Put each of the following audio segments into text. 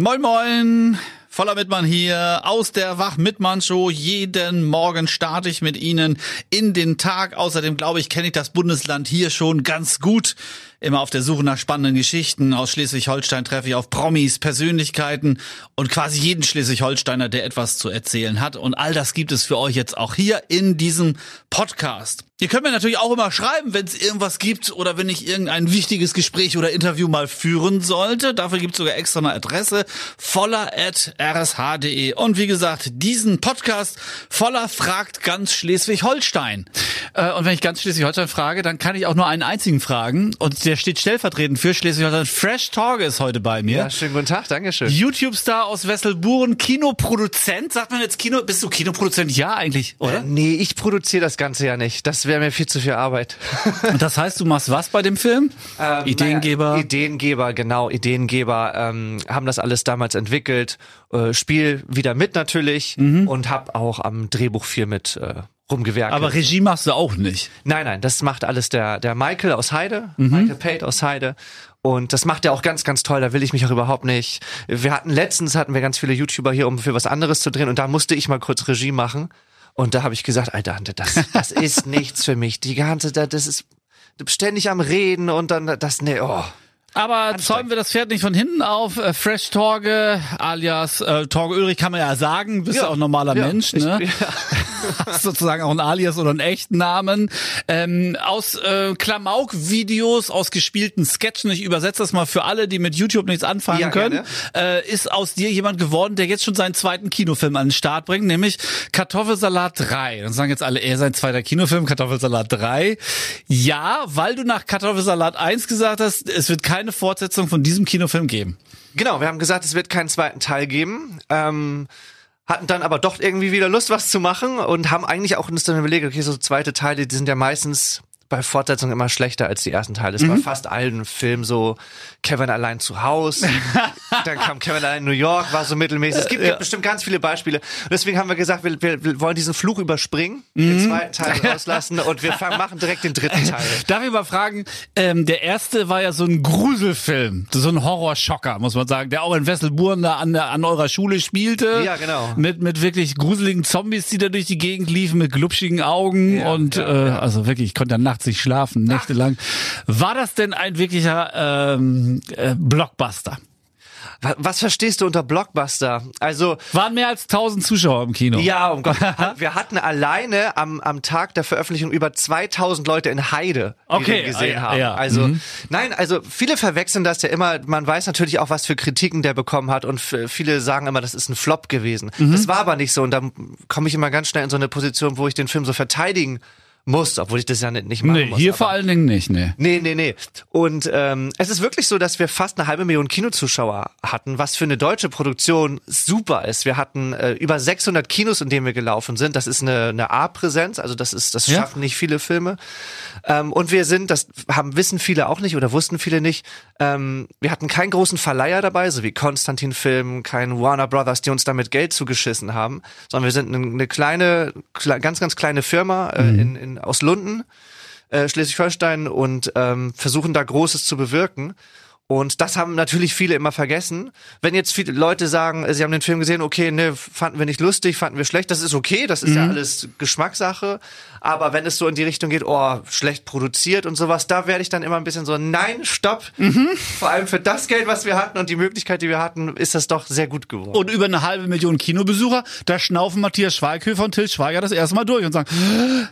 Moin Moin, voller Mitmann hier aus der Wach-Mitmann-Show. Jeden Morgen starte ich mit Ihnen in den Tag. Außerdem glaube ich, kenne ich das Bundesland hier schon ganz gut. Immer auf der Suche nach spannenden Geschichten. Aus Schleswig-Holstein treffe ich auf Promis, Persönlichkeiten und quasi jeden Schleswig-Holsteiner, der etwas zu erzählen hat. Und all das gibt es für euch jetzt auch hier in diesem Podcast. Ihr könnt mir natürlich auch immer schreiben, wenn es irgendwas gibt oder wenn ich irgendein wichtiges Gespräch oder Interview mal führen sollte. Dafür gibt es sogar extra eine Adresse voller.rsh.de. Und wie gesagt, diesen Podcast voller fragt ganz Schleswig-Holstein. Äh, und wenn ich ganz Schleswig-Holstein frage, dann kann ich auch nur einen einzigen fragen. Und der steht stellvertretend für Schleswig-Holstein. Fresh Torge ist heute bei mir. Ja, schönen guten Tag, Dankeschön. YouTube-Star aus Wesselburen, Kinoproduzent. Sagt man jetzt Kino? Bist du Kinoproduzent? Ja, eigentlich, oder? Äh, nee, ich produziere das Ganze ja nicht. Das wäre mir viel zu viel Arbeit. Und das heißt, du machst was bei dem Film? Ähm, Ideengeber? Naja, Ideengeber, genau. Ideengeber ähm, haben das alles damals entwickelt. Äh, Spiel wieder mit natürlich Mhm. und hab auch am Drehbuch viel mit äh, rumgewerkelt. Aber Regie machst du auch nicht. Nein, nein, das macht alles der, der Michael aus Heide, Mhm. Michael Pate aus Heide. Und das macht er auch ganz, ganz toll. Da will ich mich auch überhaupt nicht. Wir hatten letztens hatten wir ganz viele YouTuber hier, um für was anderes zu drehen. Und da musste ich mal kurz Regie machen. Und da habe ich gesagt, Alter, das, das ist nichts für mich. Die ganze, das ist ständig am Reden und dann das, nee, oh. Aber zäumen wir das Pferd nicht von hinten auf. Äh, Fresh Torge alias äh, Torge Ulrich kann man ja sagen. Bist ja, Ja, auch ein normaler ja, Mensch, ich- ne? ja. Hast sozusagen auch einen Alias oder einen echten Namen. Ähm, aus äh, Klamauk-Videos, aus gespielten Sketchen, ich übersetze das mal für alle, die mit YouTube nichts anfangen Ja, können, äh, ist aus dir jemand geworden, der jetzt schon seinen zweiten Kinofilm an den Start bringt, nämlich Kartoffelsalat 3. Dann sagen jetzt alle, er sein zweiter Kinofilm, Kartoffelsalat 3. Ja, weil du nach Kartoffelsalat 1 gesagt hast, es wird keine Fortsetzung von diesem Kinofilm geben. Genau, wir haben gesagt, es wird keinen zweiten Teil geben. Ähm, hatten dann aber doch irgendwie wieder Lust, was zu machen und haben eigentlich auch uns dann überlegt, okay, so zweite Teile, die sind ja meistens bei Fortsetzungen immer schlechter als die ersten Teile. Es war fast allen Filmen so Kevin allein zu Haus, dann kam Kevin allein in New York, war so mittelmäßig. Es gibt, gibt bestimmt ganz viele Beispiele. Und deswegen haben wir gesagt, wir, wir, wollen diesen Fluch überspringen, den zweiten Teil rauslassen und wir fangen, machen direkt den dritten Teil. Darf ich mal fragen, ähm, der erste war ja so ein Gruselfilm, so ein Horrorschocker, muss man sagen, der auch in Wesselburen da an, der, an eurer Schule spielte. Ja, genau. Mit, mit wirklich gruseligen Zombies, die da durch die Gegend liefen, mit glubschigen Augen Ja, und ja, äh, ja. also wirklich, ich konnte ja nachts nicht schlafen, nächtelang. War das denn ein wirklicher ähm, äh, Blockbuster? Was, verstehst du unter Blockbuster? Also Waren mehr als 1000 Zuschauer im Kino. Ja, um Gott. Wir hatten alleine am, am Tag der Veröffentlichung über 2000 Leute in Heide, die Okay, gesehen ah, ja, haben. ja. Also, Mhm. nein, also viele verwechseln das ja immer. Man weiß natürlich auch, was für Kritiken der bekommen hat und viele sagen immer, das ist ein Flop gewesen. Mhm. Das war aber nicht so und da komme ich immer ganz schnell in so eine Position, wo ich den Film so verteidigen muss, obwohl ich das ja nicht, nicht machen Nee, muss. hier aber- vor allen Dingen nicht, nee. Nee, nee, nee. Und ähm, es ist wirklich so, dass wir fast eine halbe Million Kinozuschauer hatten, was für eine deutsche Produktion super ist. Wir hatten äh, über 600 Kinos, in denen wir gelaufen sind. Das ist eine, eine A-Präsenz, also das ist, das Ja. schaffen nicht viele Filme. Ähm, und wir sind, das haben wissen viele auch nicht oder wussten viele nicht. Ähm, wir hatten keinen großen Verleiher dabei, so wie Konstantin Film, kein Warner Brothers, die uns damit Geld zugeschissen haben, sondern wir sind eine, eine kleine, kle ganz, ganz kleine Firma äh, in, in, aus Lunden äh, Schleswig-Holstein und ähm, versuchen da Großes zu bewirken. Und das haben natürlich viele immer vergessen. Wenn jetzt viele Leute sagen, äh, sie haben den Film gesehen, okay, ne, fanden wir nicht lustig, fanden wir schlecht, das ist okay, das ist ja alles Geschmackssache. Aber wenn es so in die Richtung geht, oh, schlecht produziert und sowas, da werde ich dann immer ein bisschen so, nein, stopp. Vor allem für das Geld, was wir hatten und die Möglichkeit, die wir hatten, ist das doch sehr gut geworden. Und über eine halbe Million Kinobesucher, da schnaufen Matthias Schweighöfer und Till Schweiger das erste Mal durch und sagen,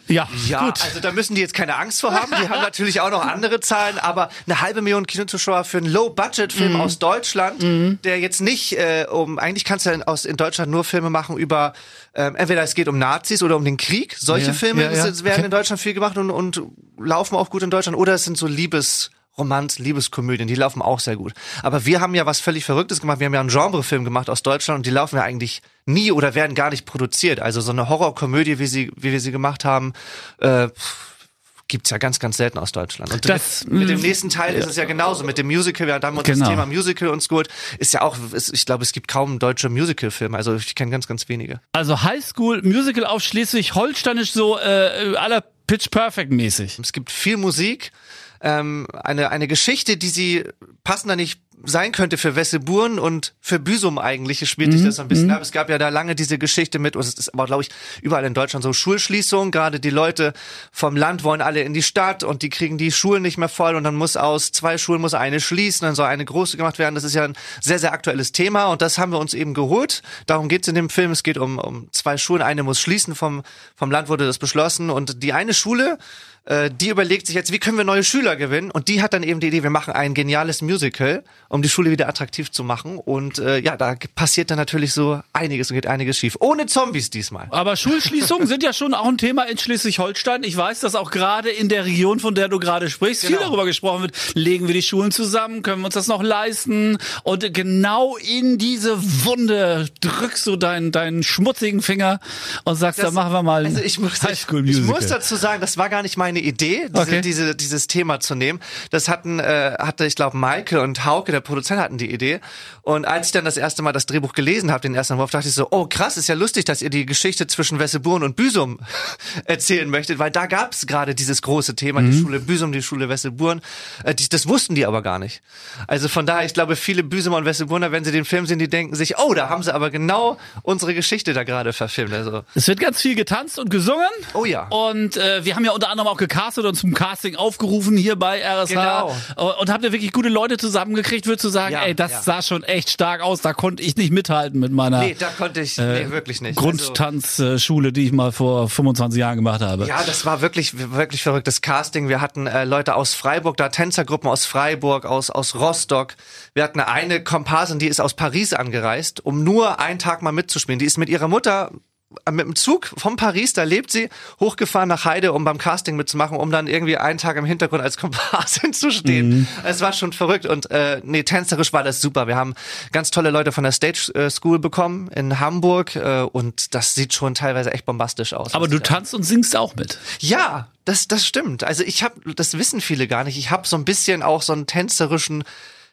ja, Ja, gut. also da müssen die jetzt keine Angst vor haben. Die haben natürlich auch noch andere Zahlen, aber eine halbe Million Kinozuschauer für einen Low-Budget-Film Mhm. aus Deutschland, der jetzt nicht äh, um, eigentlich kannst du in, aus, in Deutschland nur Filme machen über, ähm, entweder es geht um Nazis oder um den Krieg. Solche Ja, Filme ja, ja. sind- werden in Deutschland viel gemacht und, und laufen auch gut in Deutschland. Oder es sind so Liebes... Romanz, Liebeskomödien, die laufen auch sehr gut. Aber wir haben ja was völlig Verrücktes gemacht. Wir haben ja einen Genrefilm gemacht aus Deutschland und die laufen ja eigentlich nie oder werden gar nicht produziert. Also so eine Horrorkomödie, wie sie, wie wir sie gemacht haben, äh, gibt's ja ganz, ganz selten aus Deutschland. Und Das- mit, mit dem nächsten Teil ist es ja genauso. Mit dem Musical, wir haben uns Genau. das Thema Musical uns geholt, ist ja auch, ist, ich glaube, es gibt kaum deutsche Musical-Filme. Also ich kenne ganz, ganz wenige. Also Highschool Musical auf Schleswig-Holsteinisch so äh, aller Pitch Perfect mäßig. Es gibt viel Musik, ähm, eine, eine Geschichte, die sie passender nicht sein könnte für Wesseburen und für Büsum eigentlich, spielt sich das so ein bisschen ab. Es gab ja da lange diese Geschichte mit, und es ist aber, glaube ich, überall in Deutschland so Schulschließung. Gerade die Leute vom Land wollen alle in die Stadt und die kriegen die Schulen nicht mehr voll und dann muss aus zwei Schulen muss eine schließen, dann soll eine große gemacht werden. Das ist ja ein sehr, sehr aktuelles Thema und das haben wir uns eben geholt. Darum geht's in dem Film. Es geht um, um zwei Schulen. Eine muss schließen, vom, vom Land wurde das beschlossen und die eine Schule, äh, die überlegt sich jetzt, wie können wir neue Schüler gewinnen? Und die hat dann eben die Idee, wir machen ein geniales Musical, um die Schule wieder attraktiv zu machen. Und äh, ja, da passiert dann natürlich so einiges und geht einiges schief. Ohne Zombies diesmal. Aber Schulschließungen sind ja schon auch ein Thema in Schleswig-Holstein. Ich weiß, dass auch gerade in der Region, von der du gerade sprichst, Genau. viel darüber gesprochen wird. Legen wir die Schulen zusammen? Können wir uns das noch leisten? Und genau in diese Wunde drückst du deinen, deinen schmutzigen Finger und sagst, da Das- machen wir mal Also ich muss, Highschool ich muss dazu sagen, das war gar nicht meine Idee, diese, Okay. diese, dieses Thema zu nehmen. Das hatten, äh, hatte ich glaube, Maike und Hauke, der Produzent, hatten die Idee. Und als ich dann das erste Mal das Drehbuch gelesen habe, den ersten Entwurf, dachte ich so, oh krass, ist ja lustig, dass ihr die Geschichte zwischen Wesseburen und Büsum erzählen möchtet, weil da gab es gerade dieses große Thema, Mhm. die Schule Büsum, die Schule Wesseburen. Äh, die, das wussten die aber gar nicht. Also von daher, ich glaube, viele Büsumer und Wesseburner, wenn sie den Film sehen, die denken sich, oh, da haben sie aber genau unsere Geschichte da gerade verfilmt. Also Es wird ganz viel getanzt und gesungen. Oh ja. Und äh, wir haben ja unter anderem auch gecastet und zum Casting aufgerufen hier bei RSH. Genau. Und habt ihr wirklich gute Leute zusammengekriegt, würdest du sagen, Ja, ey, das ja. sah schon echt stark aus, da konnte ich nicht mithalten mit meiner Nee, da konnte ich, nee, wirklich nicht. Grundtanzschule, die ich mal vor 25 Jahren gemacht habe. ja, das war wirklich, wirklich verrücktes Casting. Wir hatten äh, Leute aus Freiburg, da Tänzergruppen aus Freiburg, aus, aus Rostock. Wir hatten eine Komparsin, die ist aus Paris angereist, um nur einen Tag mal mitzuspielen. Die ist mit ihrer Mutter äh, mit dem Zug von Paris, da lebt sie, hochgefahren nach Heide, um beim Casting mitzumachen, um dann irgendwie einen Tag im Hintergrund als Komparsin zu stehen. Es war schon verrückt und äh, nee, tänzerisch war das super. Wir haben ganz tolle Leute von der Stage äh, School bekommen in Hamburg äh, und das sieht schon teilweise echt bombastisch aus. Aber du tanzt und singst auch mit. ja, das, das stimmt. Also ich habe, das wissen viele gar nicht. Ich habe so ein bisschen auch so einen tänzerischen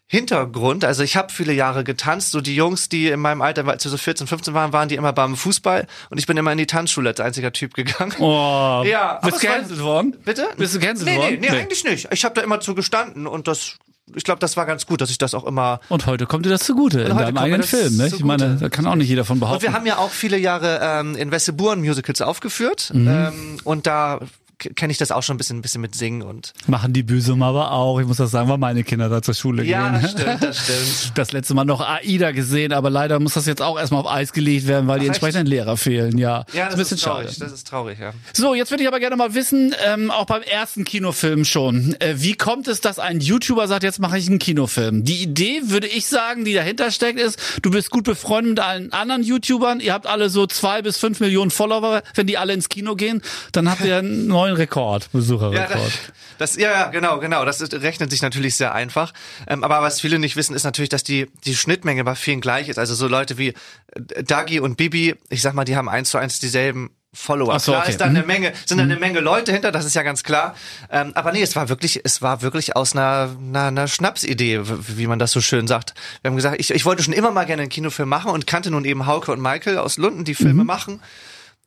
Hintergrund. Also ich habe viele Jahre getanzt. So die Jungs, die in meinem Alter, als wir so 14, 15 waren, waren die immer beim Fußball und ich bin immer in die Tanzschule als einziger Typ gegangen. Oh, Ja, bist war- gecancelt worden? Bitte? Bist du gecancelt nee, worden? Nee, nee, eigentlich nicht. Ich habe da immer zu gestanden und das, ich glaube, das war ganz gut, dass ich das auch immer Und heute kommt dir das zugute in deinem eigenen Film. Ne? Ich meine, da kann auch nicht jeder von Und behaupten. wir haben ja auch viele Jahre ähm, in Wesseburen Musicals aufgeführt. Mhm. Ähm, und da kenne ich das auch schon ein bisschen, ein bisschen mit Singen und Machen die Büsum aber auch. Ich muss das sagen, weil meine Kinder da zur Schule ja, gehen. das stimmt, das stimmt. Das letzte Mal noch AIDA gesehen, aber leider muss das jetzt auch erstmal auf Eis gelegt werden, weil die Ach, echt? entsprechenden Lehrer fehlen. Ja, Ja, ist das ein bisschen ist traurig. schade. Das ist traurig, ja. So, jetzt würde ich aber gerne mal wissen, ähm, auch beim ersten Kinofilm schon, äh, wie kommt es, dass ein YouTuber sagt, jetzt mache ich einen Kinofilm? Die Idee, würde ich sagen, die dahinter steckt, ist, du bist gut befreundet mit allen anderen YouTubern, ihr habt alle so zwei bis fünf Millionen Follower, wenn die alle ins Kino gehen, dann habt ihr einen neuen Rekord, Ja, Besucherrekord. das, das, ja, ja, genau, genau. Das rechnet sich natürlich sehr einfach. Ähm, aber was viele nicht wissen, ist natürlich, dass die, die Schnittmenge bei vielen gleich ist. Also so Leute wie äh, Dagi und Bibi, ich sag mal, die haben eins zu eins dieselben Follower. So, klar okay. ist da Mhm. eine Menge, sind da eine Menge Leute hinter, das ist ja ganz klar. Ähm, aber nee, es war wirklich, es war wirklich aus einer, einer, einer Schnapsidee, wie man das so schön sagt. Wir haben gesagt, ich, ich wollte schon immer mal gerne einen Kinofilm machen und kannte nun eben Hauke und Michael aus Lunden, die Filme Mhm. machen.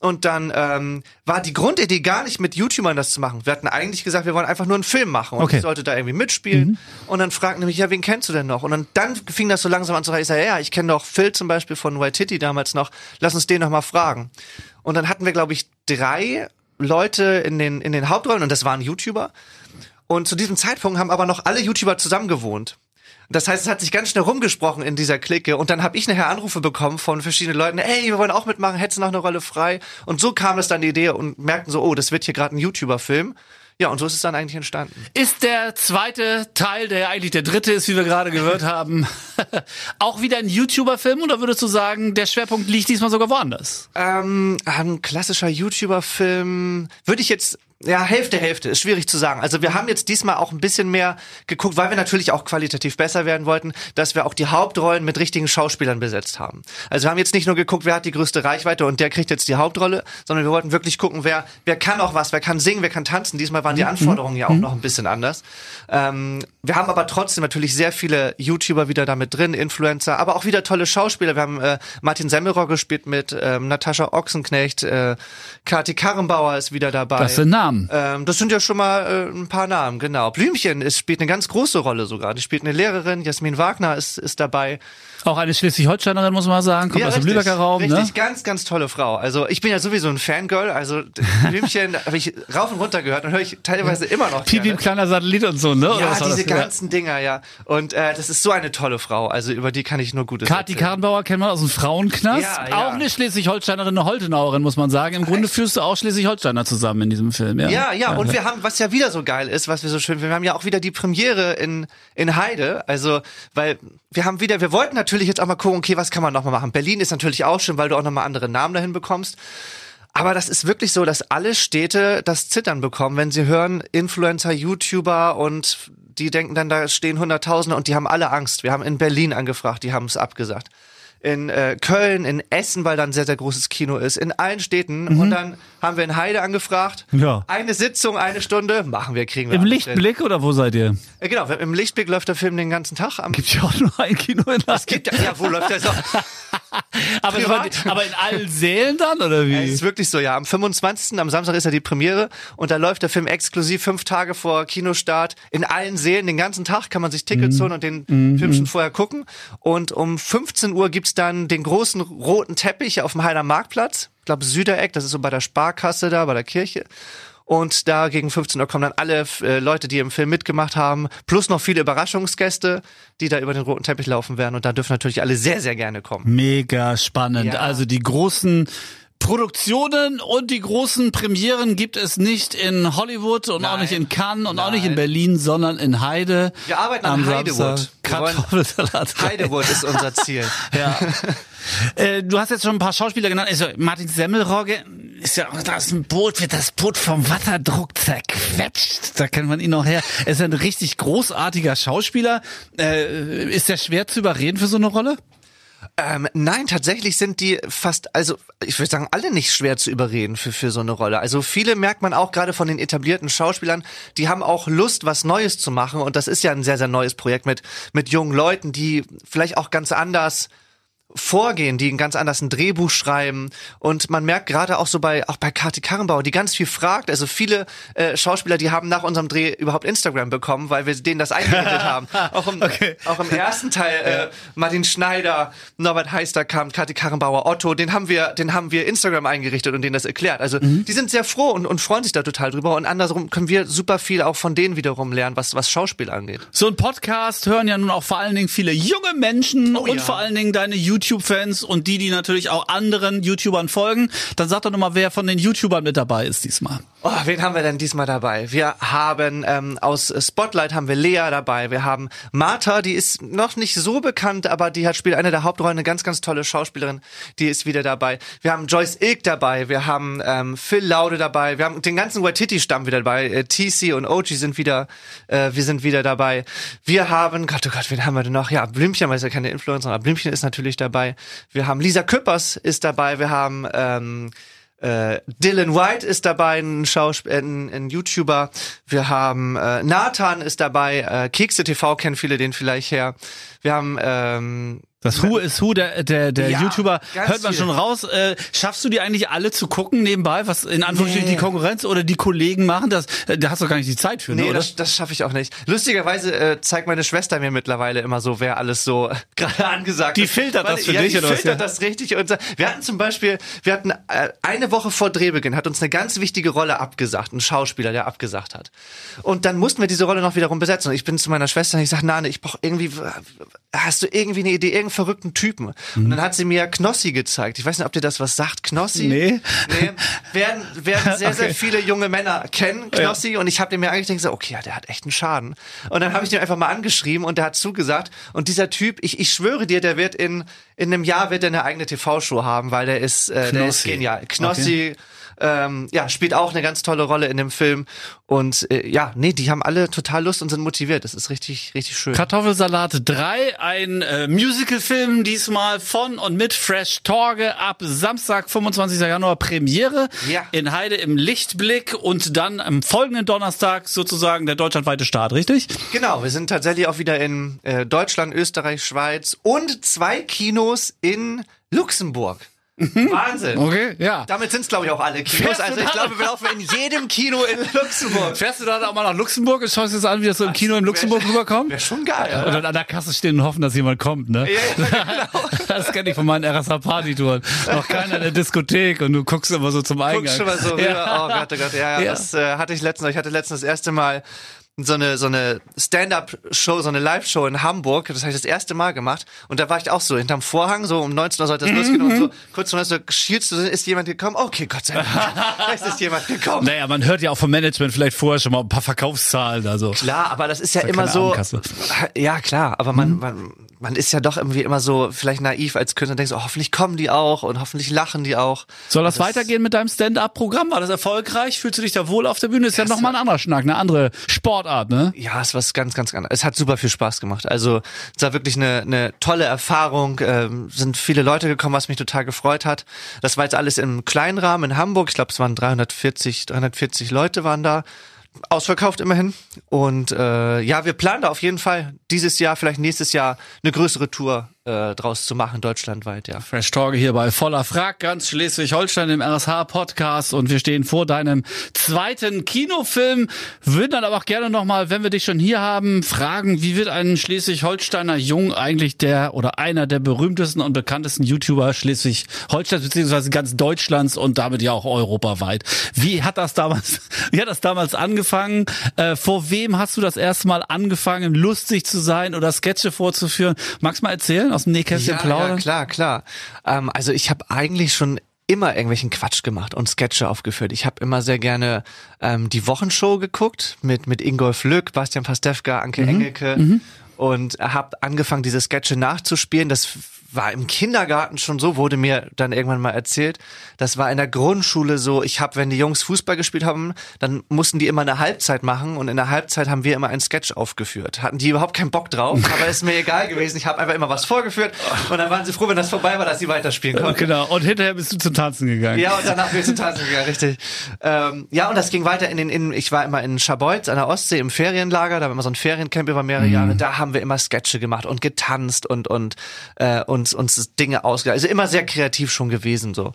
Und dann ähm, war die Grundidee gar nicht mit YouTubern das zu machen. Wir hatten eigentlich gesagt, wir wollen einfach nur einen Film machen und Okay. ich sollte da irgendwie mitspielen. Und dann fragten mich, ja, wen kennst du denn noch? Und dann, dann fing das so langsam an zu reichen. Ich sag, ja, ich kenne doch Phil zum Beispiel von Waititi damals noch. Lass uns den noch mal fragen. Und dann hatten wir, glaube ich, drei Leute in den in den Hauptrollen und das waren YouTuber. Und zu diesem Zeitpunkt haben aber noch alle YouTuber zusammen gewohnt. Das heißt, es hat sich ganz schnell rumgesprochen in dieser Clique und dann habe ich nachher Anrufe bekommen von verschiedenen Leuten, ey, wir wollen auch mitmachen, hättest du noch eine Rolle frei? Und so kam es dann die Idee und merkten so, oh, das wird hier gerade ein YouTuber-Film. Ja, und so ist es dann eigentlich entstanden. Ist der zweite Teil, der eigentlich der dritte ist, wie wir gerade gehört haben, auch wieder ein YouTuber-Film oder würdest du sagen, der Schwerpunkt liegt diesmal sogar woanders? Ähm, ein klassischer YouTuber-Film würde ich jetzt ja, Hälfte, Hälfte, ist schwierig zu sagen. Also wir haben jetzt diesmal auch ein bisschen mehr geguckt, weil wir natürlich auch qualitativ besser werden wollten, dass wir auch die Hauptrollen mit richtigen Schauspielern besetzt haben. Also wir haben jetzt nicht nur geguckt, wer hat die größte Reichweite und der kriegt jetzt die Hauptrolle, sondern wir wollten wirklich gucken, wer, wer kann auch was, wer kann singen, wer kann tanzen. Diesmal waren die Anforderungen ja auch noch ein bisschen anders. Ähm, wir haben aber trotzdem natürlich sehr viele YouTuber wieder damit drin, Influencer, aber auch wieder tolle Schauspieler. Wir haben äh, Martin Semmelrock gespielt mit ähm, Natascha Ochsenknecht, äh, Kati Karrenbauer ist wieder dabei. Das sind Namen, Namen. Ähm, das sind ja schon mal äh, ein paar Namen, genau. Blümchen ist, spielt eine ganz große Rolle sogar. Die spielt eine Lehrerin, Jasmin Wagner ist, ist dabei. Auch eine Schleswig-Holsteinerin, muss man sagen, kommt aus dem Lübecker Raum. Richtig, Ne? ganz, ganz tolle Frau. Also ich bin ja sowieso ein Fangirl, also Blümchen habe ich rauf und runter gehört und höre ich teilweise immer noch Pipi, gerne. kleiner Satellit und so, ne? Ja, diese ganzen Dinger, ja. Und äh, das ist so eine tolle Frau. Also über die kann ich nur Gutes Kathi erzählen. Karrenbauer kennt man aus dem Frauenknast. Ja, ja. Auch eine Schleswig-Holsteinerin, eine Holtenauerin, muss man sagen. Im Grunde führst du auch Schleswig-Holsteiner zusammen in diesem Film. Ja, Ja, ja, und wir haben, was ja wieder so geil ist, was wir so schön finden, wir haben ja auch wieder die Premiere in, in Heide, also, weil wir haben wieder, wir wollten natürlich jetzt auch mal gucken, okay, was kann man nochmal machen. Berlin ist natürlich auch schön, weil du auch nochmal andere Namen dahin bekommst. Aber das ist wirklich so, dass alle Städte das Zittern bekommen, wenn sie hören, Influencer, YouTuber und die denken dann, da stehen Hunderttausende und die haben alle Angst. Wir haben in Berlin angefragt, die haben es abgesagt. In äh, Köln, in Essen, weil da ein sehr, sehr großes Kino ist, in allen Städten. Und dann haben wir in Heide angefragt. Mhm. Ja. Eine Sitzung, eine Stunde, machen wir, kriegen wir. Im Lichtblick oder wo seid ihr? Äh, genau, im Lichtblick läuft der Film den ganzen Tag. Am Gibt ja auch nur ein Kino in es gibt ja, ja, wo läuft der so? aber, privat. aber in allen Sälen dann, oder Es wie? ist wirklich so, ja. Am 25. am Samstag ist ja die Premiere und da läuft der Film exklusiv fünf Tage vor Kinostart in allen Sälen. Den ganzen Tag kann man sich Tickets holen und den Film schon vorher gucken. Und um 15 Uhr gibt's dann den großen roten Teppich auf dem Heider Marktplatz. Ich glaube Südereck, das ist so bei der Sparkasse da, bei der Kirche. Und da gegen 15 Uhr kommen dann alle äh, Leute, die im Film mitgemacht haben, plus noch viele Überraschungsgäste, die da über den roten Teppich laufen werden. Und da dürfen natürlich alle sehr, sehr gerne kommen. Mega spannend. Ja. Also die großen Produktionen und die großen Premieren gibt es nicht in Hollywood und auch Nein. nicht in Cannes und auch nicht in Nein. Berlin, sondern in Heide. Wir arbeiten an am Heidewood. Kartoffelsalat. Heidewood ist unser Ziel. Ja. äh, du hast jetzt schon ein paar Schauspieler genannt. Also Martin Semmelrogge ist ja auch ist ein Boot, wird das Boot vom Watterdruck zerquetscht. Da kennt man ihn noch her. Er ist ein richtig großartiger Schauspieler. Äh, ist der schwer zu überreden für so eine Rolle? Ähm, nein, tatsächlich sind die fast, also ich würde sagen, alle nicht schwer zu überreden für, für so eine Rolle. Also viele merkt man auch gerade von den etablierten Schauspielern, die haben auch Lust, was Neues zu machen. Und das ist ja ein sehr, sehr neues Projekt mit, mit jungen Leuten, die vielleicht auch ganz anders vorgehen, die ein ganz anders ein Drehbuch schreiben und man merkt gerade auch so bei auch bei Kati Karrenbauer, die ganz viel fragt, also viele äh, Schauspieler, die haben nach unserem Dreh überhaupt Instagram bekommen, weil wir denen das eingerichtet haben. Auch im, Okay. auch im ersten Teil äh, Martin Schneider, Norbert Heisterkamp, Kati Karrenbauer, Otto, den haben wir den haben wir Instagram eingerichtet und denen das erklärt. Also die sind sehr froh und, und freuen sich da total drüber und andersrum können wir super viel auch von denen wiederum lernen, was was Schauspiel angeht. So ein Podcast hören ja nun auch vor allen Dingen viele junge Menschen Oh und ja. vor allen Dingen deine YouTube-Fans und die, die natürlich auch anderen YouTubern folgen. Dann sag doch nochmal, wer von den YouTubern mit dabei ist diesmal. Oh, wen haben wir denn diesmal dabei? Wir haben ähm, aus Spotlight haben wir Lea dabei. Wir haben Martha, die ist noch nicht so bekannt, aber die hat spielt eine der Hauptrollen, eine ganz, ganz tolle Schauspielerin. Die ist wieder dabei. Wir haben Joyce Ilk dabei. Wir haben ähm, Phil Laude dabei. Wir haben den ganzen Waititi-Stamm wieder dabei. Äh, TC und OG sind wieder, äh, wir sind wieder dabei. Wir haben, Gott, oh Gott, wen haben wir denn noch? Ja, Blümchen, weil ist ja keine Influencer, aber Blümchen ist natürlich dabei. Wir haben Lisa Küppers ist dabei. Wir haben ähm, äh, Dylan White ist dabei, ein, Schauspiel äh, ein, ein YouTuber. Wir haben äh, Nathan ist dabei. Äh, Kekse TV kennen viele den vielleicht her. Wir haben ähm, Das Who is Who, der, der, der Ja, YouTuber, hört man viel. schon raus. Äh, schaffst du die eigentlich alle zu gucken nebenbei, was in Anführungsstrichen Nee. die Konkurrenz oder die Kollegen machen? Das, äh, da hast du gar nicht die Zeit für, ne, Nee, oder? das, das schaffe ich auch nicht. Lustigerweise äh, zeigt meine Schwester mir mittlerweile immer so, wer alles so gerade angesagt Die ist. filtert Weil- das für ja, dich, die oder was? filtert Ja. das richtig. Und wir hatten zum Beispiel, wir hatten äh, eine Woche vor Drehbeginn, hat uns eine ganz wichtige Rolle abgesagt, ein Schauspieler, der abgesagt hat. Und dann mussten wir diese Rolle noch wiederum besetzen. Und ich bin zu meiner Schwester und ich sage, Nane, ich brauche irgendwie, hast du irgendwie eine Idee, irgendeinen verrückten Typen? Und dann hat sie mir Knossi gezeigt. Ich weiß nicht, ob dir das was sagt, Knossi? Nee. Nee, werden, werden sehr, sehr Okay. viele junge Männer kennen, Knossi. Und ich habe mir eigentlich gedacht, okay, ja, der hat echt einen Schaden. Und dann habe ich den einfach mal angeschrieben und der hat zugesagt. Und dieser Typ, ich, ich schwöre dir, der wird in, in einem Jahr wird er eine eigene TV-Show haben, weil der ist, äh, der ist genial. Knossi, ähm, ja, spielt auch eine ganz tolle Rolle in dem Film. Und äh, ja, nee, die haben alle total Lust und sind motiviert. Das ist richtig, richtig schön. Kartoffelsalat 3, ein äh, Musicalfilm, diesmal von und mit Fresh Torge ab Samstag, 25. Januar Premiere Ja. in Heide im Lichtblick und dann am folgenden Donnerstag sozusagen der deutschlandweite Start, richtig? Genau, wir sind tatsächlich auch wieder in äh, Deutschland, Österreich, Schweiz und zwei Kinos in Luxemburg. Wahnsinn. Okay, ja. Damit sind es, glaube ich, auch alle Kinos. Fährst Also ich da- glaube, wir laufen in jedem Kino in Luxemburg. Fährst du dann auch mal nach Luxemburg und schaust dir das an, wie das so im Kino in Luxemburg rüberkommt? Wäre schon geil. Und dann an der Kasse stehen und hoffen, dass jemand kommt, ne? Ja, ja, genau. Das kenne ich von meinen RSA-Party-Touren. Noch keiner in der Diskothek und du guckst immer so zum Eingang. Guck schon mal so rüber. Ja. Oh Gott, oh Gott. Ja, ja, Ja. das äh, hatte ich letztens. Ich hatte letztens das erste Mal so eine so eine Stand-up-Show, so eine Live-Show in Hamburg. Das habe ich das erste Mal gemacht. Und da war ich auch so hinterm Vorhang, so um 19 Uhr sollte das losgehen und so kurz vorher so schielst du, ist jemand gekommen? Okay, Gott sei Dank. Vielleicht ist jemand gekommen. Naja, man hört ja auch vom Management vielleicht vorher schon mal ein paar Verkaufszahlen. Also. Klar, aber das ist ja ja immer so. Abendkasse. Ja, klar, aber man, man, man ist ja doch irgendwie immer so vielleicht naiv als Künstler und denkt so, oh, hoffentlich kommen die auch und hoffentlich lachen die auch. Soll das, weitergehen mit deinem Stand-up-Programm? War das erfolgreich? Fühlst du dich da wohl auf der Bühne? Ist ja, Ja, nochmal ein anderer Schnack, eine andere Sportart, ne? Ja, es war ganz, ganz anderes. Es hat super viel Spaß gemacht. Also es war wirklich eine, eine tolle Erfahrung. Ähm, sind viele Leute gekommen, was mich total gefreut hat. Das war jetzt alles im kleinen Rahmen in Hamburg. Ich glaube, es waren 340, 340 Leute waren da. Ausverkauft immerhin. Und äh, ja, wir planen da auf jeden Fall dieses Jahr, vielleicht nächstes Jahr, eine größere Tour äh, draus zu machen, deutschlandweit, ja. Fresh Talk hier bei Voller Frack, ganz Schleswig-Holstein im RSH-Podcast und wir stehen vor deinem zweiten Kinofilm. Würden dann aber auch gerne nochmal, wenn wir dich schon hier haben, fragen, wie wird ein Schleswig-Holsteiner Jung eigentlich der oder einer der berühmtesten und bekanntesten YouTuber Schleswig-Holsteins beziehungsweise ganz Deutschlands und damit ja auch europaweit. Wie hat das damals, wie hat das damals angefangen? Äh, vor wem hast du das erste Mal angefangen, lustig zu sein oder Sketche vorzuführen? Magst du mal erzählen aus dem Nähkästchen Ja, plaudern? ja, klar, klar. Ähm, also ich habe eigentlich schon immer irgendwelchen Quatsch gemacht und Sketche aufgeführt. Ich habe immer sehr gerne ähm, die Wochenshow geguckt mit mit Ingolf Lück, Bastian Pastewka, Anke Engelke und habe angefangen diese Sketche nachzuspielen. Das war im Kindergarten schon so, wurde mir dann irgendwann mal erzählt. Das war in der Grundschule so, ich habe, wenn die Jungs Fußball gespielt haben, dann mussten die immer eine Halbzeit machen und in der Halbzeit haben wir immer einen Sketch aufgeführt. Hatten die überhaupt keinen Bock drauf, aber ist mir egal gewesen. Ich habe einfach immer was vorgeführt und dann waren sie froh, wenn das vorbei war, dass sie weiterspielen konnten. Genau. Und hinterher bist du zum Tanzen gegangen. Ja, und danach bin ich zum Tanzen gegangen, richtig. Ähm, ja, und das ging weiter in den, in, ich war immer in Scharbeutz an der Ostsee im Ferienlager, da war immer so ein Feriencamp über mehrere Jahre, da haben wir immer Sketche gemacht und getanzt und, und äh, uns, uns Dinge ausgedacht. Also immer sehr kreativ schon gewesen so.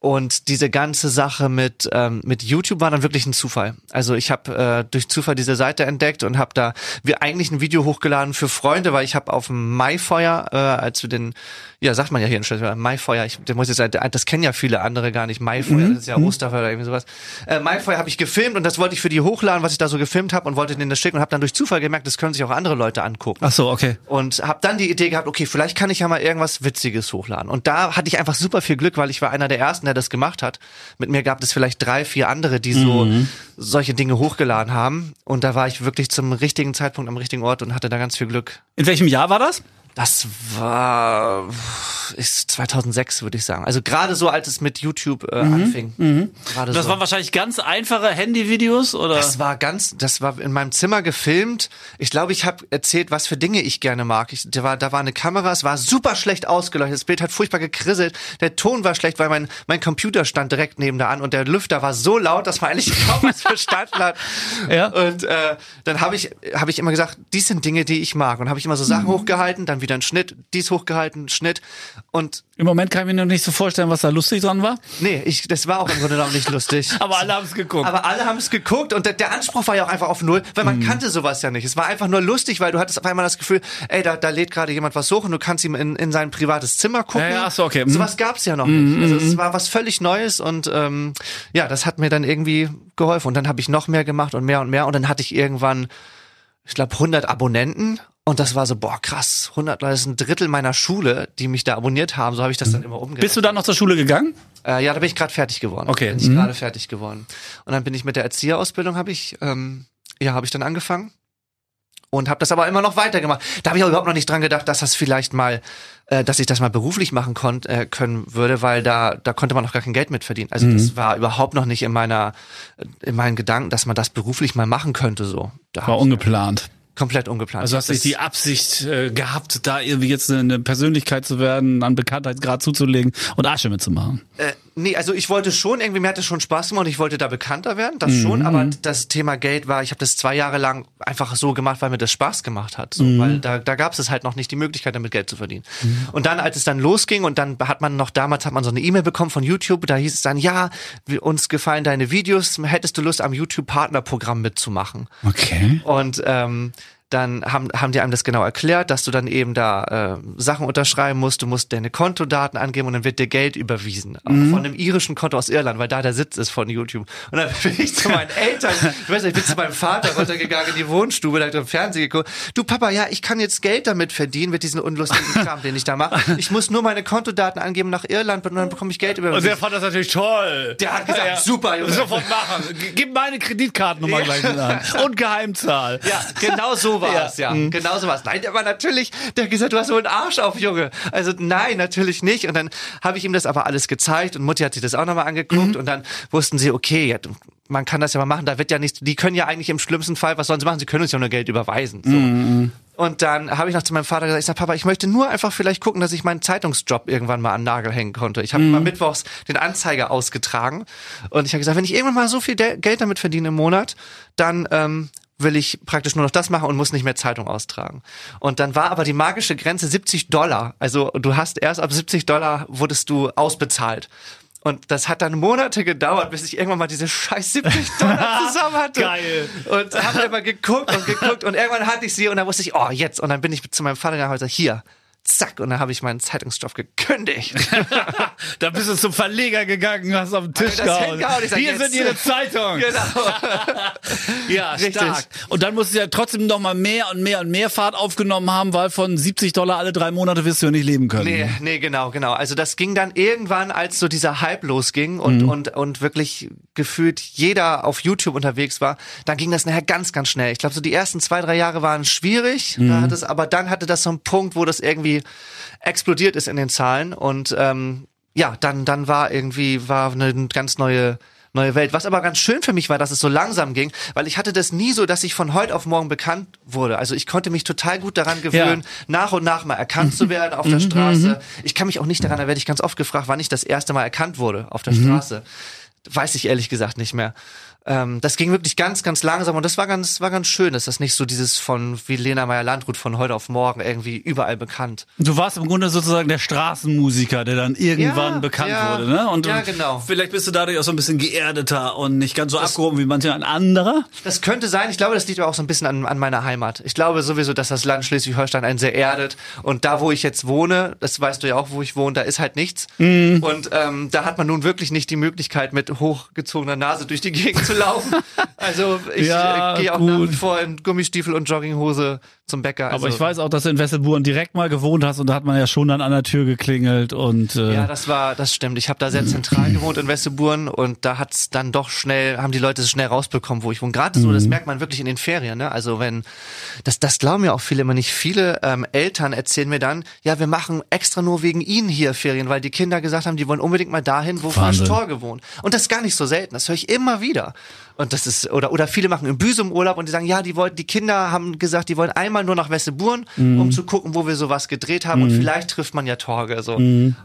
Und diese ganze Sache mit ähm, mit YouTube war dann wirklich ein Zufall. Also ich habe äh, durch Zufall diese Seite entdeckt und habe da wir eigentlich ein Video hochgeladen für Freunde, weil ich habe auf dem Maifeuer, äh, als wir den, ja sagt man ja hier in Schleswig, Maifeuer, ich der muss jetzt sagen, das kennen ja viele andere gar nicht. Maifeuer, das ist ja Osterfeuer oder irgendwie sowas. Äh, Maifeuer habe ich gefilmt und das wollte ich für die hochladen, was ich da so gefilmt habe und wollte denen das schicken und habe dann durch Zufall gemerkt, das können sich auch andere Leute angucken Ach so, okay. und habe dann die Idee gehabt, okay, vielleicht kann ich ja mal irgendwas Witziges hochladen. Und da hatte ich einfach super viel Glück, weil ich war einer der ersten, der das gemacht hat. Mit mir gab es vielleicht drei, vier andere, die so solche Dinge hochgeladen haben. Und da war ich wirklich zum richtigen Zeitpunkt am richtigen Ort und hatte da ganz viel Glück. In welchem Jahr war das? Das war ist 2006, würde ich sagen. Also gerade so, als es mit YouTube äh, anfing. Gerade Das so. waren wahrscheinlich ganz einfache Handyvideos oder? Das war ganz, das war in meinem Zimmer gefilmt. Ich glaube, ich habe erzählt, was für Dinge ich gerne mag. Ich, da, war, da war eine Kamera, es war super schlecht ausgeleuchtet. Das Bild hat furchtbar gekrisselt. Der Ton war schlecht, weil mein, mein Computer stand direkt neben da an und der Lüfter war so laut, dass man eigentlich kaum was verstanden hat. Ja. Und äh, dann habe ich, hab ich immer gesagt, dies sind Dinge, die ich mag. Und habe ich immer so Sachen hochgehalten, dann wieder ein Schnitt, dies hochgehalten, Schnitt. Und Im Moment kann ich mir noch nicht so vorstellen, was da lustig dran war. nee, ich, das war auch im Grunde genommen nicht lustig. Aber alle haben es geguckt. Aber alle haben es geguckt und der, der Anspruch war ja auch einfach auf Null, weil Mhm. man kannte sowas ja nicht. Es war einfach nur lustig, weil du hattest auf einmal das Gefühl, ey, da, da lädt gerade jemand was hoch und du kannst ihm in, in sein privates Zimmer gucken. Ja, ja, so, okay. Mhm. Sowas gab's ja noch nicht. Also es war was völlig Neues und ähm, ja, das hat mir dann irgendwie geholfen. Und dann habe ich noch mehr gemacht und mehr und mehr und dann hatte ich irgendwann, ich glaube, 100 Abonnenten. Und das war so, boah, krass, 100 Leute, das ist ein Drittel meiner Schule, die mich da abonniert haben. So habe ich das dann immer umgerechnet. Bist du dann noch zur Schule gegangen? Äh, ja, da bin ich gerade fertig geworden. Okay. Bin ich Mhm. gerade fertig geworden. Und dann bin ich mit der Erzieherausbildung habe ich, ähm, ja, habe ich dann angefangen und habe das aber immer noch weitergemacht. Da habe ich auch überhaupt noch nicht dran gedacht, dass das vielleicht mal, äh, dass ich das mal beruflich machen konnt, äh, können würde, weil da da konnte man noch gar kein Geld mit verdienen. Also Mhm. das war überhaupt noch nicht in meiner in meinen Gedanken, dass man das beruflich mal machen könnte. So, da War ungeplant. Komplett ungeplant. Also hast du die Absicht äh, gehabt, da irgendwie jetzt eine, eine Persönlichkeit zu werden, an Bekanntheitsgrad zuzulegen und Asche mitzumachen. Äh, Nee, also ich wollte schon, irgendwie, mir hat es schon Spaß gemacht und ich wollte da bekannter werden, das schon, aber das Thema Geld war, ich habe das zwei Jahre lang einfach so gemacht, weil mir das Spaß gemacht hat. So, Weil da, da gab es halt noch nicht die Möglichkeit, damit Geld zu verdienen. Und dann, als es dann losging und dann hat man noch, damals hat man so eine E-Mail bekommen von YouTube, da hieß es dann, ja, uns gefallen deine Videos, hättest du Lust, am YouTube-Partnerprogramm mitzumachen? Okay. Und ähm, dann haben, haben die einem das genau erklärt, dass du dann eben da äh, Sachen unterschreiben musst, du musst deine Kontodaten angeben und dann wird dir Geld überwiesen. Auch von einem irischen Konto aus Irland, weil da der Sitz ist von YouTube. Und dann bin ich zu meinen Eltern, ich weiß nicht, ich bin zu meinem Vater runtergegangen in die Wohnstube, da hat er im Fernsehen geguckt. Du Papa, ja, ich kann jetzt Geld damit verdienen, mit diesem unlustigen Kram, den ich da mache. Ich muss nur meine Kontodaten angeben nach Irland und dann bekomme ich Geld Und der überwiesen. fand das natürlich toll. Der hat gesagt, super, Junge. Sofort machen. Gib meine Kreditkartennummer gleich mit an. Und Geheimzahl. Ja, genau so war Ja. es, ja. Genau so war es. Nein, der war natürlich, der hat gesagt, du hast wohl einen Arsch auf, Junge. Also nein, natürlich nicht. Und dann habe ich ihm das aber alles gezeigt und Mutti hat sich das auch nochmal angeguckt und dann wussten sie, okay, ja, man kann das ja mal machen, da wird ja nichts, die können ja eigentlich im schlimmsten Fall, was sollen sie machen? Sie können uns ja nur Geld überweisen. So. Und dann habe ich noch zu meinem Vater gesagt, ich sag, Papa, ich möchte nur einfach vielleicht gucken, dass ich meinen Zeitungsjob irgendwann mal an Nagel hängen konnte. Ich habe immer mittwochs den Anzeiger ausgetragen und ich habe gesagt, wenn ich irgendwann mal so viel De Geld damit verdiene im Monat, dann ähm, will ich praktisch nur noch das machen und muss nicht mehr Zeitung austragen. Und dann war aber die magische Grenze 70 Dollar. Also du hast erst ab 70 Dollar wurdest du ausbezahlt. Und das hat dann Monate gedauert, bis ich irgendwann mal diese scheiß 70 Dollar zusammen hatte. Geil. Und habe immer geguckt und geguckt und irgendwann hatte ich sie und dann wusste ich, oh, jetzt. Und dann bin ich zu meinem Vater gegangen und gesagt, hier, zack. Und dann habe ich meinen Zeitungsstoff gekündigt. Da bist du zum Verleger gegangen, hast auf den Tisch gehauen. sag, Hier jetzt- sind Ihre Zeitung. genau. Ja, Richtig. stark. Und dann musst du ja trotzdem noch mal mehr und mehr und mehr Fahrt aufgenommen haben, weil von 70 Dollar alle drei Monate wirst du ja nicht leben können. Nee, nee, genau, genau. Also das ging dann irgendwann, als so dieser Hype losging und, und, und wirklich gefühlt jeder auf YouTube unterwegs war, dann ging das nachher ganz, ganz schnell. Ich glaube, so die ersten zwei, drei Jahre waren schwierig, da hat es, aber dann hatte das so einen Punkt, wo das irgendwie explodiert ist in den Zahlen und ähm, ja, dann, dann war irgendwie, war eine ganz neue neue Welt. Was aber ganz schön für mich war, dass es so langsam ging, weil ich hatte das nie so, dass ich von heute auf morgen bekannt wurde. Also ich konnte mich total gut daran gewöhnen, nach und nach mal erkannt zu werden auf der Straße. Ich kann mich auch nicht daran, da werde ich ganz oft gefragt, wann ich das erste Mal erkannt wurde auf der Straße. Weiß ich ehrlich gesagt nicht mehr. Ähm, das ging wirklich ganz, ganz langsam und das war ganz, war ganz schön, dass das nicht so dieses von wie Lena Meyer-Landrut von heute auf morgen irgendwie überall bekannt. Du warst im Grunde sozusagen der Straßenmusiker, der dann irgendwann Ja, bekannt ja. wurde, ne? Und, Ja, genau. Vielleicht bist du dadurch auch so ein bisschen geerdeter und nicht ganz so abgehoben wie manche ein anderer. Das könnte sein. Ich glaube, das liegt aber auch so ein bisschen an, an meiner Heimat. Ich glaube sowieso, dass das Land Schleswig-Holstein einen sehr erdet. Und da, wo ich jetzt wohne, das weißt du ja auch, wo ich wohne, da ist halt nichts. Mhm. Und ähm, da hat man nun wirklich nicht die Möglichkeit, mit hochgezogener Nase durch die Gegend zu laufen. Also ich Ja, äh, gehe auch gut. nach wie vor in Gummistiefel und Jogginghose zum Bäcker. Also, Aber ich weiß auch, dass du in Wesselburen direkt mal gewohnt hast und da hat man ja schon dann an der Tür geklingelt und äh, Ja, das war, das stimmt. Ich habe da sehr zentral gewohnt in Wesseburen und da hat's dann doch schnell, haben die Leute es schnell rausbekommen, wo ich wohne. Gerade so, das merkt man wirklich in den Ferien. Ne? Also wenn, das, das glauben ja auch viele immer nicht. Viele ähm, Eltern erzählen mir dann, ja, wir machen extra nur wegen ihnen hier Ferien, weil die Kinder gesagt haben, die wollen unbedingt mal dahin, wo Wahnsinn. Franz Torge wohnt. Und das ist gar nicht so selten. Das höre ich immer wieder. Und das ist, oder, oder viele machen im Büsum Urlaub und die sagen, ja, die wollten, die Kinder haben gesagt, die wollen einmal nur nach Wesseburen, um zu gucken, wo wir sowas gedreht haben und vielleicht trifft man ja Torge, so.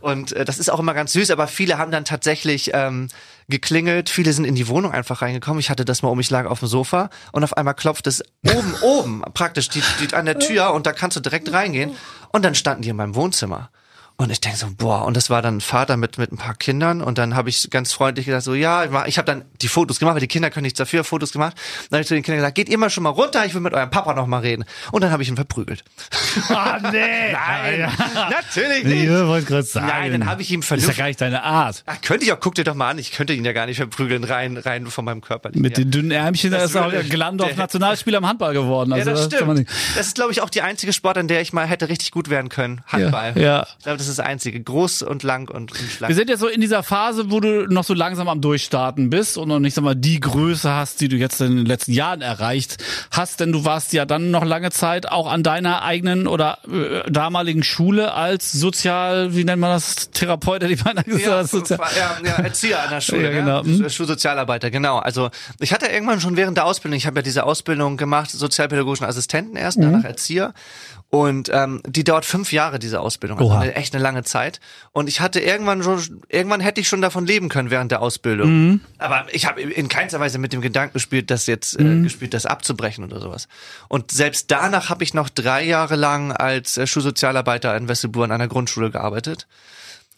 Und äh, das ist auch immer ganz süß, aber viele haben dann tatsächlich, ähm, geklingelt, viele sind in die Wohnung einfach reingekommen. Ich hatte das mal um, ich lag auf dem Sofa und auf einmal klopft es oben, oben, praktisch die, die, an der Tür und da kannst du direkt reingehen. Und dann standen die in meinem Wohnzimmer. Und ich denke so, boah, und das war dann ein Vater mit, mit ein paar Kindern und dann habe ich ganz freundlich gesagt, so ja, ich habe dann die Fotos gemacht, weil die Kinder können nichts dafür, Fotos gemacht. Dann habe ich zu den Kindern gesagt, geht ihr mal schon mal runter, ich will mit eurem Papa noch mal reden. Und dann habe ich ihn verprügelt. Ah, nee. Nein, natürlich nicht. ich wollte gerade sagen. Nein, dann habe ich ihm Ist ja verlüftet. gar nicht deine Art. Ach, könnte ich auch, guck dir doch mal an, ich könnte ihn ja gar nicht verprügeln, rein, rein von meinem Körper. Mit den dünnen Ärmchen, da Das ist auch Glandorf Nationalspieler im Handball geworden. Ja, Also, das kann man stimmt. nicht- Das ist, glaube ich, auch die einzige Sport, an der ich mal hätte richtig gut werden können. Handball. Ja, ja. Ich glaube, das ist das einzige. Groß und lang und, und Wir schlank. sind jetzt so in dieser Phase, wo du noch so langsam am Durchstarten bist und noch nicht sag mal die Größe hast, die du jetzt in den letzten Jahren erreicht hast, denn du warst ja dann noch lange Zeit auch an deiner eigenen oder äh, damaligen Schule als Sozial, wie nennt man das, Therapeut, hätte ich beinahe gesagt. Ja, ja, ja, Erzieher an der Schule, Ja, genau. ja, Schulsozialarbeiter, genau. Also ich hatte irgendwann schon während der Ausbildung, ich habe ja diese Ausbildung gemacht, sozialpädagogischen Assistenten erst, Mhm. danach Erzieher. Und ähm, die dauert fünf Jahre, diese Ausbildung. Also eine, echt eine lange Zeit. Und ich hatte irgendwann schon, irgendwann hätte ich schon davon leben können während der Ausbildung. Mhm. Aber ich habe in keinster Weise mit dem Gedanken gespielt, das jetzt Mhm. äh, gespielt, das abzubrechen oder sowas. Und selbst danach habe ich noch drei Jahre lang als äh, Schulsozialarbeiter in Wesselburg an einer Grundschule gearbeitet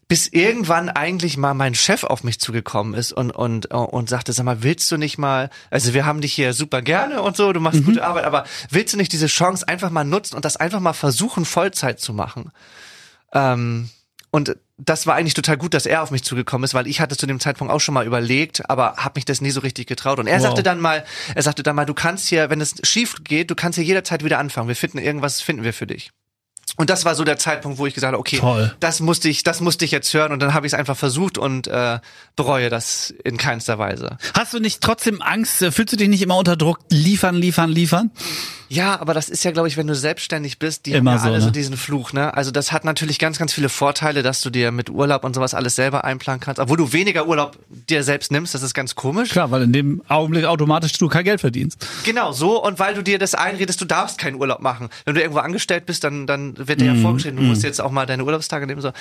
bis irgendwann eigentlich mal mein Chef auf mich zugekommen ist und und und sagte, sag mal, willst du nicht mal, also wir haben dich hier super gerne und so, du machst gute Arbeit, aber willst du nicht diese Chance einfach mal nutzen und das einfach mal versuchen Vollzeit zu machen? Ähm, und das war eigentlich total gut, dass er auf mich zugekommen ist, weil ich hatte zu dem Zeitpunkt auch schon mal überlegt, aber habe mich das nie so richtig getraut. Und er Wow. sagte dann mal, er sagte dann mal, du kannst hier, wenn es schief geht, du kannst hier jederzeit wieder anfangen. Wir finden irgendwas, finden wir für dich. Und das war so der Zeitpunkt, wo ich gesagt habe, okay, Toll. das musste ich, das musste ich jetzt hören und dann habe ich es einfach versucht und äh, bereue das in keinster Weise. Hast du nicht trotzdem Angst? äh, Fühlst du dich nicht immer unter Druck? Liefern, liefern, liefern? Ja, aber das ist ja, glaube ich, wenn du selbstständig bist, die Immer haben ja so, alle so ne? diesen Fluch, ne? Also das hat natürlich ganz, ganz viele Vorteile, dass du dir mit Urlaub und sowas alles selber einplanen kannst, obwohl du weniger Urlaub dir selbst nimmst, das ist ganz komisch. Klar, weil in dem Augenblick automatisch du kein Geld verdienst. Genau, so und weil du dir das einredest, du darfst keinen Urlaub machen. Wenn du irgendwo angestellt bist, dann, dann wird Mhm, dir ja vorgeschrieben, du musst jetzt auch mal deine Urlaubstage nehmen. So.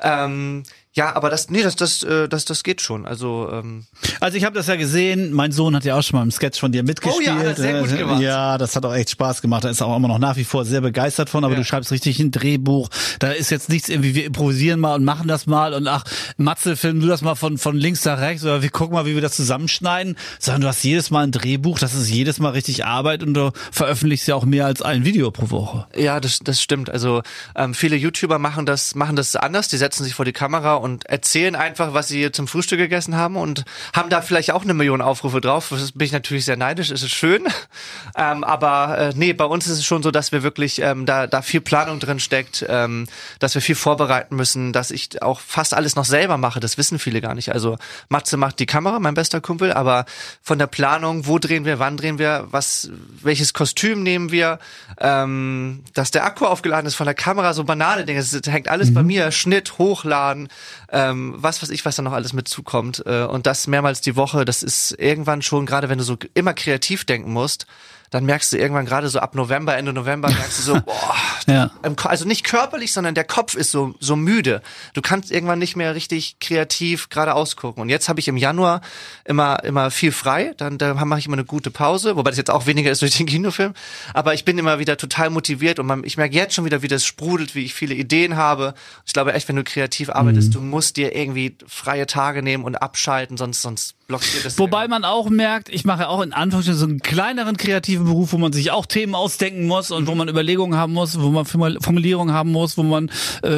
Ähm, ja, aber das, nee, das, das, äh, das, das geht schon. Also, ähm, Also ich habe das ja gesehen, mein Sohn hat ja auch schon mal im Sketch von dir mitgespielt. Oh ja, er sehr gut Äh, gemacht. Ja, das hat auch echt Spaß gemacht. Da ist auch immer noch nach wie vor sehr begeistert von, aber Ja. du schreibst richtig ein Drehbuch. Da ist jetzt nichts irgendwie, wir improvisieren mal und machen das mal und ach, Matze, film du das mal von, von links nach rechts oder wir gucken mal, wie wir das zusammenschneiden. Sondern du hast jedes Mal ein Drehbuch, das ist jedes Mal richtig Arbeit und du veröffentlichst ja auch mehr als ein Video pro Woche. Ja, das, das stimmt. Also ähm, viele YouTuber machen das, machen das anders. Die setzen sich vor die Kamera und erzählen einfach, was sie zum Frühstück gegessen haben und haben da vielleicht auch eine Million Aufrufe drauf. Das bin ich natürlich sehr neidisch. Es ist schön, ähm, aber äh, nee, bei uns ist es schon so, dass wir wirklich ähm, da da viel Planung drin steckt, ähm, dass wir viel vorbereiten müssen, dass ich auch fast alles noch selber mache. Das wissen viele gar nicht. Also Matze macht die Kamera, mein bester Kumpel, aber von der Planung, wo drehen wir, wann drehen wir, was, welches Kostüm nehmen wir, ähm, dass der Akku aufgeladen ist von der Kamera, so banale Dinge. Es hängt alles bei mir, Schnitt, Hochladen, ähm, was weiß ich, was da noch alles mit zukommt. Äh, und das mehrmals die Woche, das ist irgendwann schon, gerade wenn du so immer kreativ denken musst, dann merkst du irgendwann gerade so ab November, Ende November, merkst du so, boah, Ja. also nicht körperlich, sondern der Kopf ist so so müde. Du kannst irgendwann nicht mehr richtig kreativ geradeaus gucken. Und jetzt habe ich im Januar immer immer viel frei. Dann da mache ich immer eine gute Pause, wobei das jetzt auch weniger ist durch den Kinofilm. Aber ich bin immer wieder total motiviert und man, ich merke jetzt schon wieder, wie das sprudelt, wie ich viele Ideen habe. Ich glaube echt, wenn du kreativ arbeitest, Mhm. du musst dir irgendwie freie Tage nehmen und abschalten, sonst sonst blockiert das. Wobei man auch merkt, ich mache auch in Anführungsstrichen so einen kleineren kreativen Beruf, wo man sich auch Themen ausdenken muss und wo man Überlegungen haben muss, wo man Formul- Formulierungen haben muss, wo man äh,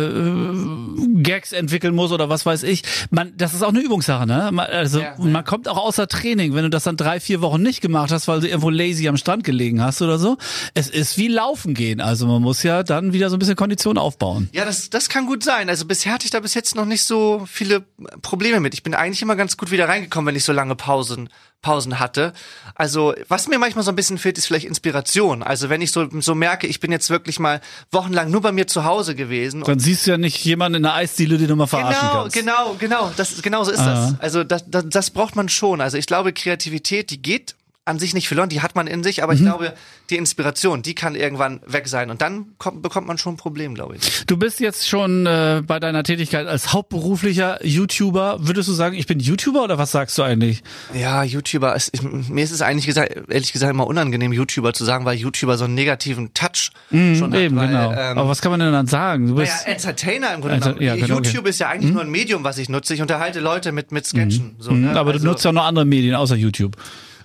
Gags entwickeln muss oder was weiß ich. Man, das ist auch eine Übungssache, ne? Man, also Ja. man kommt auch außer Training, wenn du das dann drei, vier Wochen nicht gemacht hast, weil du irgendwo lazy am Strand gelegen hast oder so. Es ist wie Laufen gehen. Also man muss ja dann wieder so ein bisschen Kondition aufbauen. Ja, das, das kann gut sein. Also bisher hatte ich da bis jetzt noch nicht so viele Probleme mit. Ich bin eigentlich immer ganz gut wieder reingekommen, wenn ich so lange Pausen, Pausen hatte. Also, was mir manchmal so ein bisschen fehlt, ist vielleicht Inspiration. Also, wenn ich so, so merke, ich bin jetzt wirklich mal wochenlang nur bei mir zu Hause gewesen. Dann siehst du ja nicht jemanden in der Eisdiele, den du mal verarschen Genau, kannst. genau, genau. Das, genau so ist Ah. das. Also das, das, das braucht man schon. Also ich glaube, Kreativität, die geht an sich nicht verloren, die hat man in sich, aber ich Mhm. glaube, die Inspiration, die kann irgendwann weg sein und dann kommt, bekommt man schon ein Problem, glaube ich. Du bist jetzt schon äh, bei deiner Tätigkeit als hauptberuflicher YouTuber. Würdest du sagen, ich bin YouTuber oder was sagst du eigentlich? Ja, YouTuber, ist, ich, mir ist es eigentlich gesagt, ehrlich gesagt immer unangenehm, YouTuber zu sagen, weil YouTuber so einen negativen Touch schon hat. Eben, genau. Ähm, Aber was kann man denn dann sagen? Du bist Entertainer im Grunde genommen. ja, genau, YouTube ist ja eigentlich nur ein Medium, was ich nutze. Ich unterhalte Leute mit, mit Sketchen. So, Mhm, ne? aber also, du nutzt ja auch noch andere Medien außer YouTube.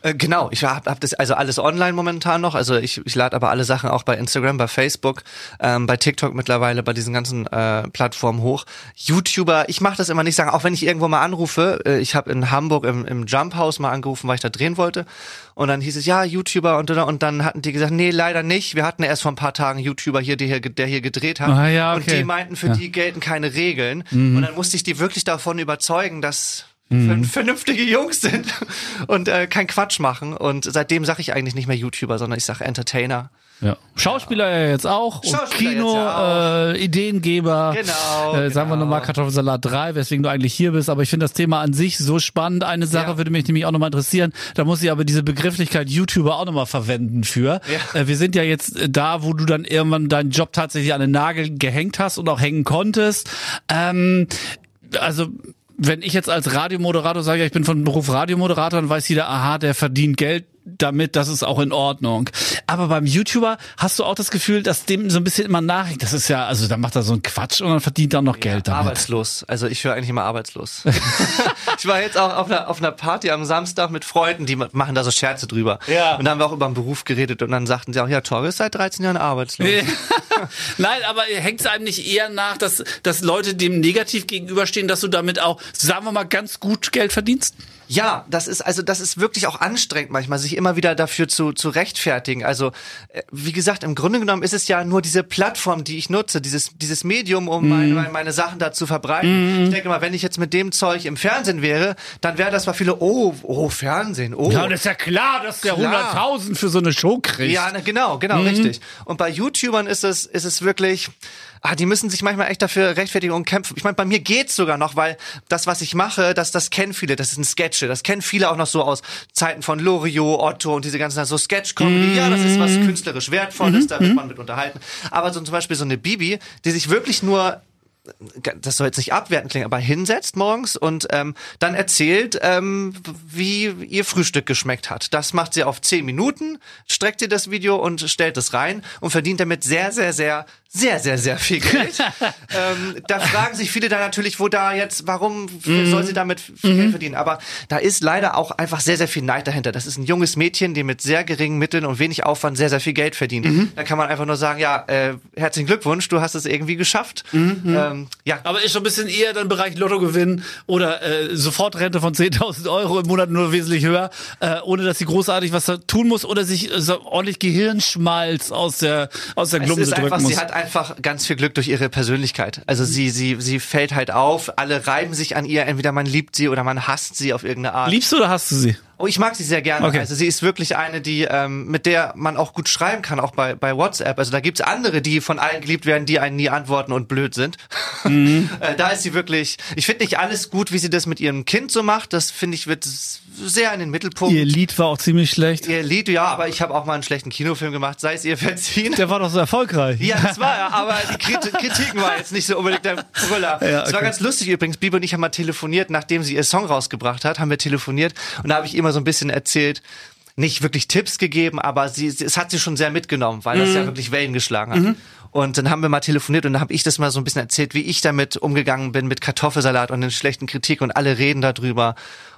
Äh, genau, ich habe hab das also alles online momentan noch. Also ich, ich lade aber alle Sachen auch bei Instagram, bei Facebook, ähm, bei TikTok mittlerweile, bei diesen ganzen äh, Plattformen hoch. YouTuber, ich mache das immer nicht sagen, auch wenn ich irgendwo mal anrufe. Äh, ich habe in Hamburg im, im Jump House mal angerufen, weil ich da drehen wollte. Und dann hieß es, ja, YouTuber und, und dann hatten die gesagt, nee, leider nicht. Wir hatten erst vor ein paar Tagen YouTuber hier, der hier, der hier gedreht hat. Ah, ja, Und okay. die meinten, für Ja. die gelten keine Regeln. Mhm. Und dann musste ich die wirklich davon überzeugen, dass vern- vernünftige Jungs sind und äh, kein Quatsch machen. Und seitdem sage ich eigentlich nicht mehr YouTuber, sondern ich sage Entertainer. Ja. Schauspieler ja jetzt auch und Schauspieler Kino, jetzt ja auch. Äh, Ideengeber. Genau, Äh, sagen wir genau. nochmal Kartoffelsalat 3, weswegen du eigentlich hier bist. Aber ich finde das Thema an sich so spannend. Eine Sache Ja. würde mich nämlich auch nochmal interessieren. Da muss ich aber diese Begrifflichkeit YouTuber auch nochmal verwenden für. Ja. Äh, wir sind ja jetzt äh, da, wo du dann irgendwann deinen Job tatsächlich an den Nagel gehängt hast und auch hängen konntest. Ähm, also wenn ich jetzt als Radiomoderator sage, ich bin von Beruf Radiomoderator, dann weiß jeder, aha, der verdient Geld damit, das ist auch in Ordnung. Aber beim YouTuber hast du auch das Gefühl, dass dem so ein bisschen immer nachhängt. Das ist ja, also da macht er so einen Quatsch und dann verdient er noch Geld damit. Arbeitslos. Also ich höre eigentlich immer arbeitslos. ich war jetzt auch auf einer, auf einer Party am Samstag mit Freunden, die machen da so Scherze drüber. Ja. Und dann haben wir auch über den Beruf geredet und dann sagten sie auch, ja, Torge ist seit 13 Jahren arbeitslos. Nein, aber hängt es einem nicht eher nach, dass, dass Leute dem negativ gegenüberstehen, dass du damit auch, sagen wir mal, ganz gut Geld verdienst? Ja, das ist also das ist wirklich auch anstrengend manchmal, sich immer wieder dafür zu, zu rechtfertigen. Also äh, wie gesagt, im Grunde genommen ist es ja nur diese Plattform, die ich nutze, dieses dieses Medium, um meine, meine, meine Sachen da zu verbreiten. Ich denke mal, wenn ich jetzt mit dem Zeug im Fernsehen wäre, dann wäre das mal viele, oh, oh Fernsehen, oh. Ja, und ist ja klar, dass der Klar. 100.000 für so eine Show kriegt. Ja, na, genau, genau, richtig. Und bei YouTubern ist es, ist es wirklich, ah, die müssen sich manchmal echt dafür rechtfertigen und kämpfen. Ich meine, bei mir geht's sogar noch, weil das, was ich mache, das, das kennen viele, das sind Sketche. Das kennen viele auch noch so aus Zeiten von Loriot, Otto und diese ganzen, so Sketch-Comedy. Ja, das ist was künstlerisch Wertvolles, da wird man mit unterhalten. Aber so zum Beispiel so eine Bibi, die sich wirklich nur das soll jetzt nicht abwertend klingen, aber hinsetzt morgens und ähm, dann erzählt, ähm, wie ihr Frühstück geschmeckt hat. Das macht sie auf zehn Minuten, streckt sie das Video und stellt es rein und verdient damit sehr, sehr, sehr, sehr, sehr, sehr viel Geld. ähm, da fragen sich viele dann natürlich, wo da jetzt, warum soll sie damit viel Geld verdienen? Aber da ist leider auch einfach sehr, sehr viel Neid dahinter. Das ist ein junges Mädchen, die mit sehr geringen Mitteln und wenig Aufwand sehr, sehr viel Geld verdient. Da kann man einfach nur sagen, ja, äh, herzlichen Glückwunsch, du hast es irgendwie geschafft. Ähm, ja, Aber ist schon ein bisschen eher dann Bereich Lottogewinn oder äh, Sofortrente von 10.000 Euro im Monat nur wesentlich höher, äh, ohne dass sie großartig was da tun muss oder sich äh, so ordentlich Gehirnschmalz aus der aus der Glumse drücken muss. Einfach ganz viel Glück durch ihre Persönlichkeit. Also sie, sie, sie fällt halt auf, alle reiben sich an ihr, entweder man liebt sie oder man hasst sie auf irgendeine Art. Liebst du oder hast du sie? Oh, ich mag sie sehr gerne. Okay. Also sie ist wirklich eine, die ähm, mit der man auch gut schreiben kann, auch bei, bei WhatsApp. Also da gibt's andere, die von allen geliebt werden, die einen nie antworten und blöd sind. Mhm. äh, da ist sie wirklich. Ich finde nicht alles gut, wie sie das mit ihrem Kind so macht. Das finde ich wird sehr in den Mittelpunkt. Ihr Lied war auch ziemlich schlecht. Ihr Lied, ja, aber ich habe auch mal einen schlechten Kinofilm gemacht, sei es ihr verziehen. Der war doch so erfolgreich. Ja, das war er, aber die Krit Kritiken war jetzt nicht so unbedingt der Brüller. Ja, Es war okay. ganz lustig übrigens. Bibi und ich haben mal telefoniert, nachdem sie ihr Song rausgebracht hat, haben wir telefoniert und da habe ich immer so ein bisschen erzählt, nicht wirklich Tipps gegeben, aber sie, sie es hat sie schon sehr mitgenommen, weil Mhm. das ja wirklich Wellen geschlagen hat. Und dann haben wir mal telefoniert und dann habe ich das mal so ein bisschen erzählt, wie ich damit umgegangen bin mit Kartoffelsalat und den schlechten Kritik und alle reden darüber.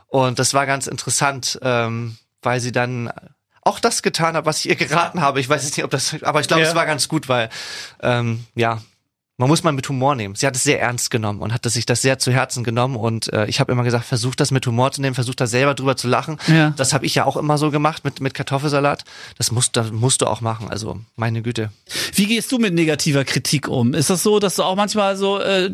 Und das war ganz interessant, ähm, weil sie dann auch das getan hat, was ich ihr geraten habe. Ich weiß jetzt nicht, ob das, aber ich glaube, Ja. es war ganz gut, weil ähm, ja, man muss mal mit Humor nehmen. Sie hat es sehr ernst genommen und hat sich das sehr zu Herzen genommen. Und äh, ich habe immer gesagt, versuch das mit Humor zu nehmen, versuch da selber drüber zu lachen. Ja. Das habe ich ja auch immer so gemacht mit, mit Kartoffelsalat. Das musst, das musst du auch machen. Also meine Güte. Wie gehst du mit negativer Kritik um? Ist das so, dass du auch manchmal so äh,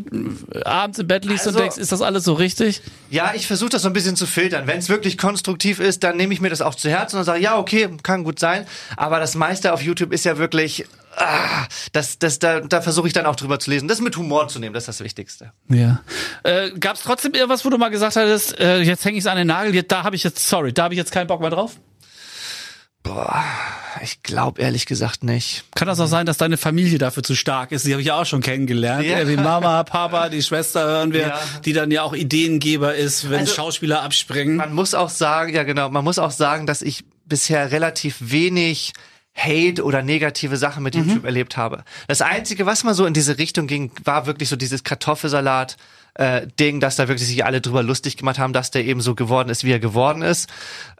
abends im Bett liegst und Also- denkst, ist das alles so richtig? Ja, ich versuche das so ein bisschen zu filtern. Wenn es wirklich konstruktiv ist, dann nehme ich mir das auch zu Herzen und sage, ja, okay, kann gut sein. Aber das meiste auf YouTube ist ja wirklich, ah, das, das, da, da versuche ich dann auch drüber zu lesen. Das mit Humor zu nehmen, das ist das Wichtigste. Ja. Äh, Gab es trotzdem irgendwas, wo du mal gesagt hattest, äh, jetzt hänge ich es an den Nagel, jetzt, da habe ich jetzt, sorry, da habe ich jetzt keinen Bock mehr drauf? Boah, ich glaube ehrlich gesagt nicht. Kann das auch sein, dass deine Familie dafür zu stark ist? Die habe ich ja auch schon kennengelernt. Ja. Ja. Wie Mama, Papa, die Schwester hören wir, Ja. die dann ja auch Ideengeber ist, wenn Also- Schauspieler abspringen. Man muss auch sagen, ja genau, man muss auch sagen, dass ich bisher relativ wenig Hate oder negative Sachen mit YouTube erlebt habe. Das Einzige, was mal so in diese Richtung ging, war wirklich so dieses Kartoffelsalat. Äh, Ding, dass da wirklich sich alle drüber lustig gemacht haben, dass der eben so geworden ist, wie er geworden ist.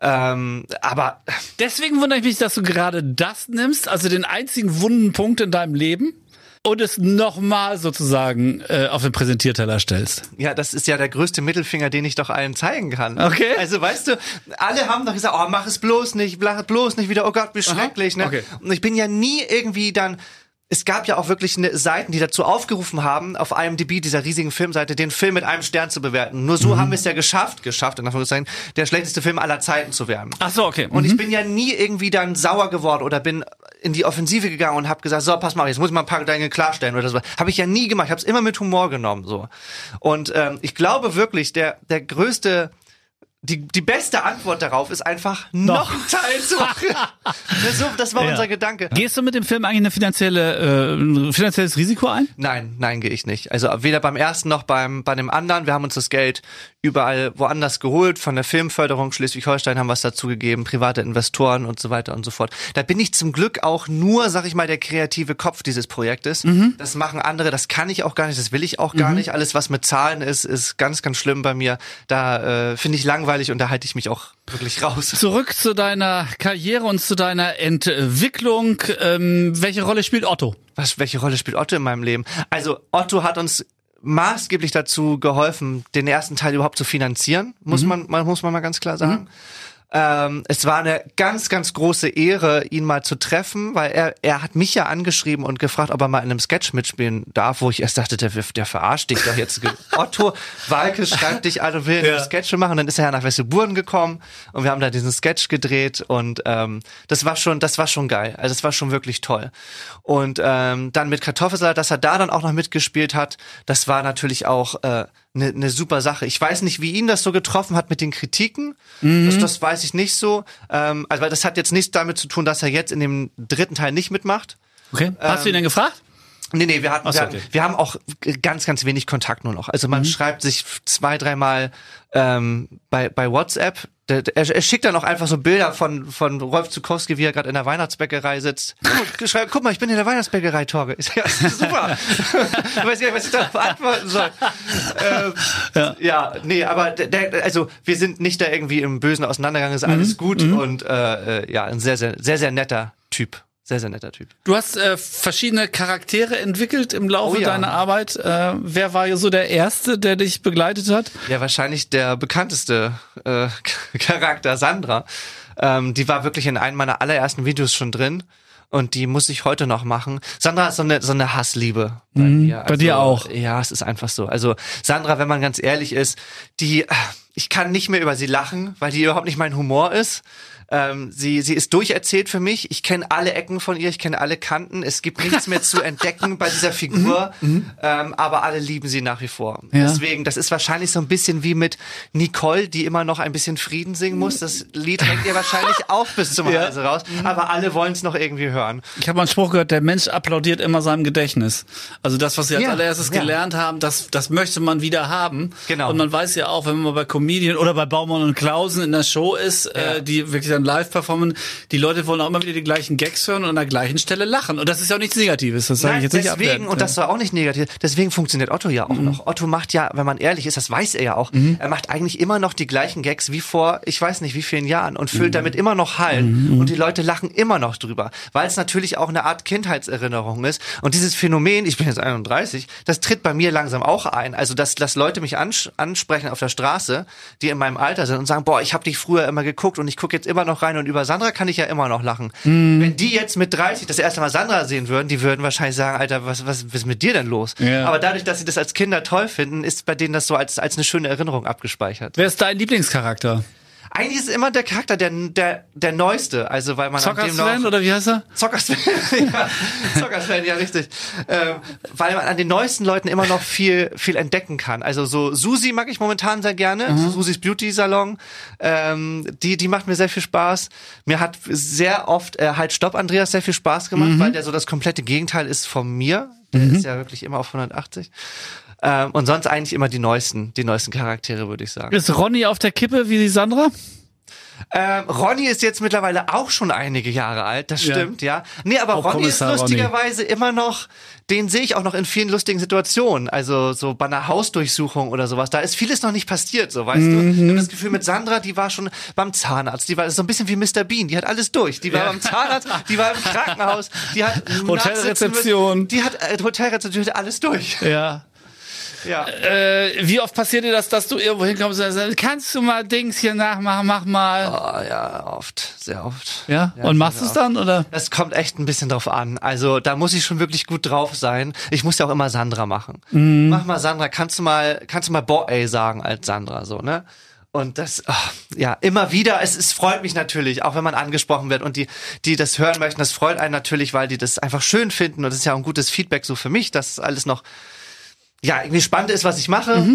Ähm, aber Deswegen wundere ich mich, dass du gerade das nimmst, also den einzigen wunden Punkt in deinem Leben und es nochmal sozusagen äh, auf den Präsentierteller stellst. ja, das ist ja der größte Mittelfinger, den ich doch allen zeigen kann. Okay. Also weißt du, alle haben doch gesagt, oh, mach es bloß nicht, bloß nicht wieder, oh Gott, wie schrecklich. Ne? okay. Und ich bin ja nie irgendwie dann es gab ja auch wirklich eine Seiten, die dazu aufgerufen haben, auf IMDb, dieser riesigen Filmseite, den Film mit einem Stern zu bewerten. Nur so haben wir es ja geschafft, geschafft, in Anführungszeichen, der schlechteste Film aller Zeiten zu werden. Ach so, okay. Und ich bin ja nie irgendwie dann sauer geworden oder bin in die Offensive gegangen und habe gesagt, so, pass mal, jetzt muss ich mal ein paar Dinge klarstellen oder so. Habe ich ja nie gemacht. Ich habe es immer mit Humor genommen so. Und ähm, ich glaube wirklich, der der größte die, die beste Antwort darauf ist einfach noch, einen Teil zu machen. das, war Ja. unser Gedanke. Gehst du mit dem Film eigentlich eine finanzielle, äh, ein finanzielles Risiko ein? Nein, nein, gehe ich nicht. Also weder beim ersten noch beim bei dem anderen. Wir haben uns das Geld überall woanders geholt. Von der Filmförderung Schleswig-Holstein haben was dazu gegeben, private Investoren und so weiter und so fort. Da bin ich zum Glück auch nur, sag ich mal, der kreative Kopf dieses Projektes. Das machen andere, das kann ich auch gar nicht, das will ich auch gar nicht. Alles, was mit Zahlen ist, ist ganz, ganz schlimm bei mir. Da äh, finde ich langweilig und da halte ich mich auch wirklich raus. Zurück zu deiner Karriere und zu deiner Entwicklung. Ähm, welche Rolle spielt Otto? Was, welche Rolle spielt Otto in meinem Leben? Also Otto hat uns maßgeblich dazu geholfen, den ersten Teil überhaupt zu finanzieren, muss man, man muss man mal ganz klar sagen. Ähm, es war eine ganz, ganz große Ehre, ihn mal zu treffen, weil er, er hat mich ja angeschrieben und gefragt, ob er mal in einem Sketch mitspielen darf, wo ich erst dachte, der, der verarscht dich doch jetzt. Otto Walke schreibt dich an und will ja. Sketche machen. Und dann ist er ja nach Wesseburgen gekommen und wir haben da diesen Sketch gedreht und ähm, das war schon, das war schon geil. Also das war schon wirklich toll. Und ähm, dann mit Kartoffelsalat, dass er da dann auch noch mitgespielt hat, das war natürlich auch äh, eine ne super Sache. Ich weiß nicht, wie ihn das so getroffen hat mit den Kritiken. Das, das weiß ich nicht so. Ähm, also weil das hat jetzt nichts damit zu tun, dass er jetzt in dem dritten Teil nicht mitmacht. Okay. Hast du ihn denn gefragt? Nee, nee, wir hatten, so, wir, hatten okay. wir haben auch ganz, ganz wenig Kontakt nur noch. Also man schreibt sich zwei, dreimal ähm, bei, bei WhatsApp. Der, der, er, schickt dann auch einfach so Bilder von, von Rolf Zukowski, wie er gerade in der Weihnachtsbäckerei sitzt. Guck, schreibt, guck mal, ich bin in der Weihnachtsbäckerei, Torge. Sag, ja, ist super. ich weiß gar nicht, was ich darauf antworten soll. ähm, ja. ja, nee, aber der, also wir sind nicht da irgendwie im Bösen auseinandergegangen, ist alles gut und äh, äh, ja, ein sehr, sehr, sehr, sehr netter Typ. Sehr, sehr netter Typ. Du hast äh, verschiedene Charaktere entwickelt im Laufe Oh ja. deiner Arbeit. Äh, wer war so der Erste, der dich begleitet hat? Ja, wahrscheinlich der bekannteste äh, Charakter, Sandra. Ähm, die war wirklich in einem meiner allerersten Videos schon drin. Und die muss ich heute noch machen. Sandra ist so eine, so eine Hassliebe bei mir. Mhm, bei dir auch. Ja, es ist einfach so. Also Sandra, wenn man ganz ehrlich ist, die, ich kann nicht mehr über sie lachen, weil die überhaupt nicht mein Humor ist. Ähm, sie, sie ist durcherzählt für mich. Ich kenne alle Ecken von ihr, ich kenne alle Kanten. Es gibt nichts mehr zu entdecken bei dieser Figur. ähm, aber alle lieben sie nach wie vor. Mhm, Ja. Deswegen, das ist wahrscheinlich so ein bisschen wie mit Nicole, die immer noch ein bisschen Frieden singen muss. Das Lied hängt ihr wahrscheinlich auch bis zum Ja. Raus. Aber alle wollen es noch irgendwie hören. Ich habe mal einen Spruch gehört, der Mensch applaudiert immer seinem Gedächtnis. Also das, was sie als Ja, allererstes ja. gelernt haben, das, das möchte man wieder haben. Genau. Und man weiß ja auch, wenn man bei Comedian oder bei Baumann und Klausen in der Show ist, äh, die wirklich dann live performen, die Leute wollen auch immer wieder die gleichen Gags hören und an der gleichen Stelle lachen. Und das ist ja auch nichts Negatives, das sage ich jetzt nicht deswegen, und das war auch nicht negativ, deswegen funktioniert Otto ja auch Mhm. noch. Otto macht ja, wenn man ehrlich ist, das weiß er ja auch, er macht eigentlich immer noch die gleichen Gags wie vor, ich weiß nicht wie vielen Jahren und Mhm. füllt damit immer noch Hallen und die Leute lachen immer noch drüber, weil es natürlich auch eine Art Kindheitserinnerung ist und dieses Phänomen, ich bin jetzt 31, das tritt bei mir langsam auch ein, also dass, dass Leute mich ans ansprechen auf der Straße, die in meinem Alter sind und sagen, boah, ich habe dich früher immer geguckt und ich gucke jetzt immer noch rein und über Sandra kann ich ja immer noch lachen. Mhm. Wenn die jetzt mit 30 das erste Mal Sandra sehen würden, die würden wahrscheinlich sagen, Alter, was, was, was ist mit dir denn los? Ja. Aber dadurch, dass sie das als Kinder toll finden, ist bei denen das so als, als eine schöne Erinnerung abgespeichert. Wer ist dein Lieblingscharakter? Eigentlich ist immer der Charakter der, der, der neueste, also weil man an Zocker dem Sven noch... oder wie heißt er? Zockers-Fan, ja, Zockers-Fan, ja, richtig. Ähm, weil man an den neuesten Leuten immer noch viel, viel entdecken kann. Also so Susi mag ich momentan sehr gerne, Mhm. Susis Beauty Salon. Ähm, die, die macht mir sehr viel Spaß. Mir hat sehr oft äh, halt Stopp Andreas sehr viel Spaß gemacht, Mhm. weil der so das komplette Gegenteil ist von mir. Der ist ja wirklich immer auf 180. Ähm, und sonst eigentlich immer die neuesten, die neuesten Charaktere, würde ich sagen. Ist Ronny auf der Kippe wie die Sandra? Ähm, Ronny ist jetzt mittlerweile auch schon einige Jahre alt, das Ja. stimmt, ja. Nee, aber Auch Ronny ist Kommissar Ronny. lustigerweise immer noch, den sehe ich auch noch in vielen lustigen Situationen. Also so bei einer Hausdurchsuchung oder sowas. Da ist vieles noch nicht passiert, so weißt Mhm. du. Ich habe das Gefühl mit Sandra, die war schon beim Zahnarzt, die war so ein bisschen wie Mr. Bean, die hat alles durch. Die war Ja. beim Zahnarzt, die war im Krankenhaus, die hat Hotelrezeption. Die hat äh, Hotelrezeption, die hat alles durch. Ja. Ja. Äh, wie oft passiert dir das, dass du irgendwo hinkommst und sagst, kannst du mal Dings hier nachmachen, mach mal. Oh, ja, oft, sehr oft. Ja, und machst du es dann, oder? Es kommt echt ein bisschen drauf an. Also da muss ich schon wirklich gut drauf sein. Ich muss ja auch immer Sandra machen. Mach mal Sandra, kannst du mal, kannst du mal Boy sagen als Sandra so, ne? Und das, ach, ja, immer wieder, es, es freut mich natürlich, auch wenn man angesprochen wird und die, die das hören möchten, das freut einen natürlich, weil die das einfach schön finden und das ist ja auch ein gutes Feedback so für mich, dass alles noch, ja, irgendwie spannend ist, was ich mache.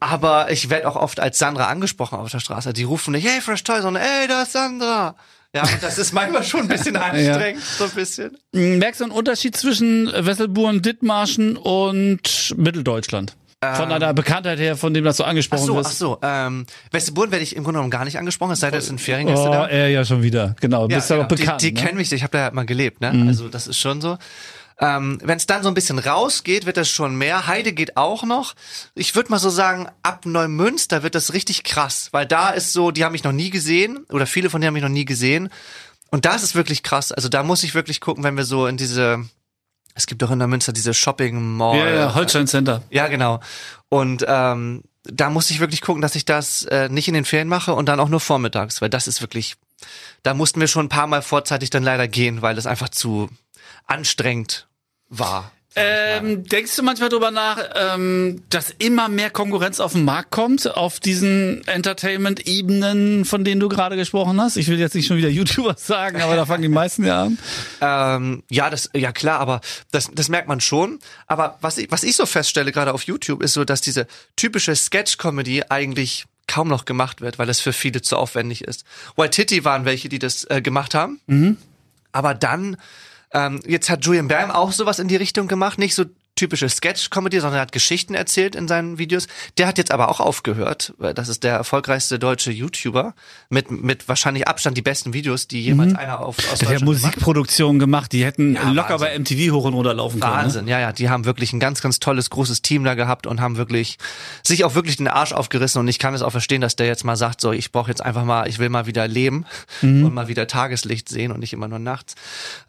Aber ich werde auch oft als Sandra angesprochen auf der Straße. Die rufen nicht, hey, Fresh Toys, sondern, ey, da ist Sandra. Ja, und das ist manchmal schon ein bisschen anstrengend, so ein bisschen. Merkst du einen Unterschied zwischen Wesselburen, Dithmarschen und Mitteldeutschland? Von deiner Bekanntheit her, von dem das so Ach angesprochen so, ach so. Ähm, werde ich im Grunde genommen gar nicht angesprochen, es sei denn, es sind Feriengäste Oh, da. er ja schon wieder. Genau, Ja, bist aber genau. bekannt. Die, die ne? kennen mich, ich habe da ja mal gelebt, ne? Also das ist schon so. Ähm, Wenn es dann so ein bisschen rausgeht, wird das schon mehr. Heide geht auch noch. Ich würde mal so sagen, ab Neumünster wird das richtig krass, weil da ist so, die haben mich noch nie gesehen oder viele von denen haben mich noch nie gesehen. Und da ist es wirklich krass. Also da muss ich wirklich gucken, wenn wir so in diese, es gibt doch in Neumünster diese Shopping Mall. ja, ja, Holstein Center. Ja, genau. Und ähm, da muss ich wirklich gucken, dass ich das äh, nicht in den Ferien mache und dann auch nur vormittags, weil das ist wirklich, da mussten wir schon ein paar Mal vorzeitig dann leider gehen, weil es einfach zu anstrengend war. Ähm, denkst du manchmal drüber nach, ähm, dass immer mehr Konkurrenz auf den Markt kommt, auf diesen Entertainment-Ebenen, von denen du gerade gesprochen hast? Ich will jetzt nicht schon wieder YouTuber sagen, aber da fangen die meisten ja an. Ähm, ja, das, ja klar, aber das, das merkt man schon. Aber was ich, was ich so feststelle, gerade auf YouTube, ist so, dass diese typische Sketch-Comedy eigentlich kaum noch gemacht wird, weil das für viele zu aufwendig ist. White Titty waren welche, die das äh, gemacht haben. Aber dann, ähm, jetzt hat Julian Bam auch sowas in die Richtung gemacht, nicht so typische Sketch-Comedy, sondern er hat Geschichten erzählt in seinen Videos. Der hat jetzt aber auch aufgehört, weil das ist der erfolgreichste deutsche YouTuber mit, mit wahrscheinlich Abstand die besten Videos, die jemals einer auf, aus Der hat Deutschland gemacht hat. Musikproduktion gemacht, die hätten Ja, locker Wahnsinn. bei MTV hoch und runter laufen können. Ne? Wahnsinn, ja, ja, die haben wirklich ein ganz, ganz tolles, großes Team da gehabt und haben wirklich sich auch wirklich den Arsch aufgerissen und ich kann es auch verstehen, dass der jetzt mal sagt, so, ich brauche jetzt einfach mal, ich will mal wieder leben Mhm. und mal wieder Tageslicht sehen und nicht immer nur nachts.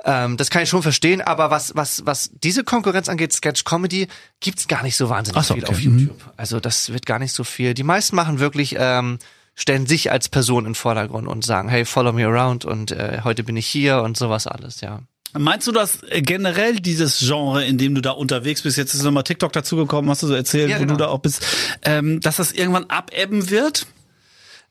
Ähm, das kann ich schon verstehen, aber was, was, was diese Konkurrenz angeht, Sketch Comedy, gibt's gar nicht so wahnsinnig so, viel okay. auf YouTube. Also das wird gar nicht so viel. Die meisten machen wirklich, ähm, stellen sich als Person in den Vordergrund und sagen, hey, follow me around und äh, heute bin ich hier und sowas alles, ja. Meinst du, dass äh, generell dieses Genre, in dem du da unterwegs bist, jetzt ist nochmal TikTok dazugekommen, hast du so erzählt, Ja, wo du genau. da auch bist, ähm, dass das irgendwann abebben wird?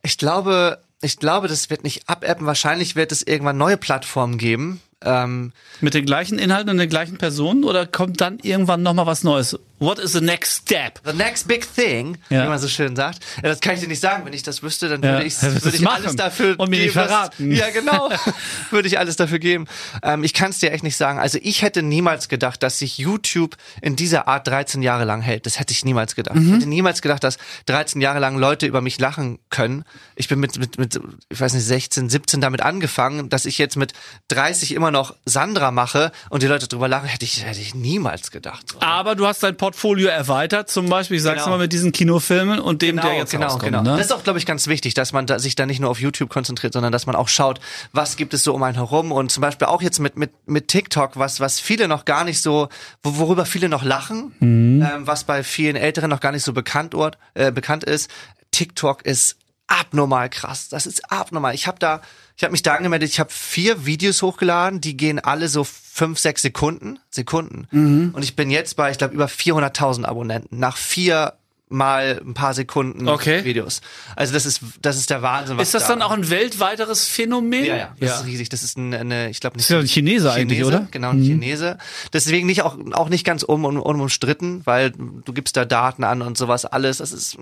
Ich glaube, ich glaube, das wird nicht abebben. Wahrscheinlich wird es irgendwann neue Plattformen geben. Ähm, Mit den gleichen Inhalten und den gleichen Personen oder kommt dann irgendwann nochmal was Neues? What is the next step? the next big thing, Ja. wie man so schön sagt. Ja, das kann ich dir nicht sagen. Wenn ich das wüsste, dann Ja, würde, ich, würdest würde ich alles dafür und mir geben, verraten. Ja, genau. würde ich alles dafür geben. Ähm, ich kann es dir echt nicht sagen. Also ich hätte niemals gedacht, dass sich YouTube in dieser Art 13 Jahre lang hält. Das hätte ich niemals gedacht. Mhm. Ich hätte niemals gedacht, dass 13 Jahre lang Leute über mich lachen können. Ich bin mit, mit, mit, ich weiß nicht, 16, 17 damit angefangen, dass ich jetzt mit 30 immer noch Sandra mache und die Leute drüber lachen, hätte ich, hätte ich niemals gedacht. So. Aber du hast dein Portfolio erweitert, zum Beispiel, ich sag's Genau. mal, mit diesen Kinofilmen und dem, der jetzt genau, rauskommt. genau. Ne? Das ist auch, glaube ich, ganz wichtig, dass man da, sich da nicht nur auf YouTube konzentriert, sondern dass man auch schaut, was gibt es so um einen herum und zum Beispiel auch jetzt mit mit mit TikTok, was was viele noch gar nicht so, wo- worüber viele noch lachen, Mhm. ähm, was bei vielen Älteren noch gar nicht so bekannt, äh, bekannt ist. TikTok ist abnormal krass. Das ist abnormal. Ich habe da, ich habe mich da angemeldet. Ich habe vier Videos hochgeladen, die gehen alle so fünf, sechs Sekunden, Sekunden. Mhm. Und ich bin jetzt bei, ich glaube, über 400.000 Abonnenten nach vier mal ein paar Sekunden Okay. Videos. Also das ist das ist der Wahnsinn. Was Ist das da dann auch ein weltweiteres Phänomen? ja, ja, das ist riesig. Das ist ein, eine, ich glaube nicht. Ist ja ein Chinese eigentlich, oder? Genau, ein Chinese. Deswegen nicht auch auch nicht ganz um, um, unumstritten, weil du gibst da Daten an und sowas alles. Das ist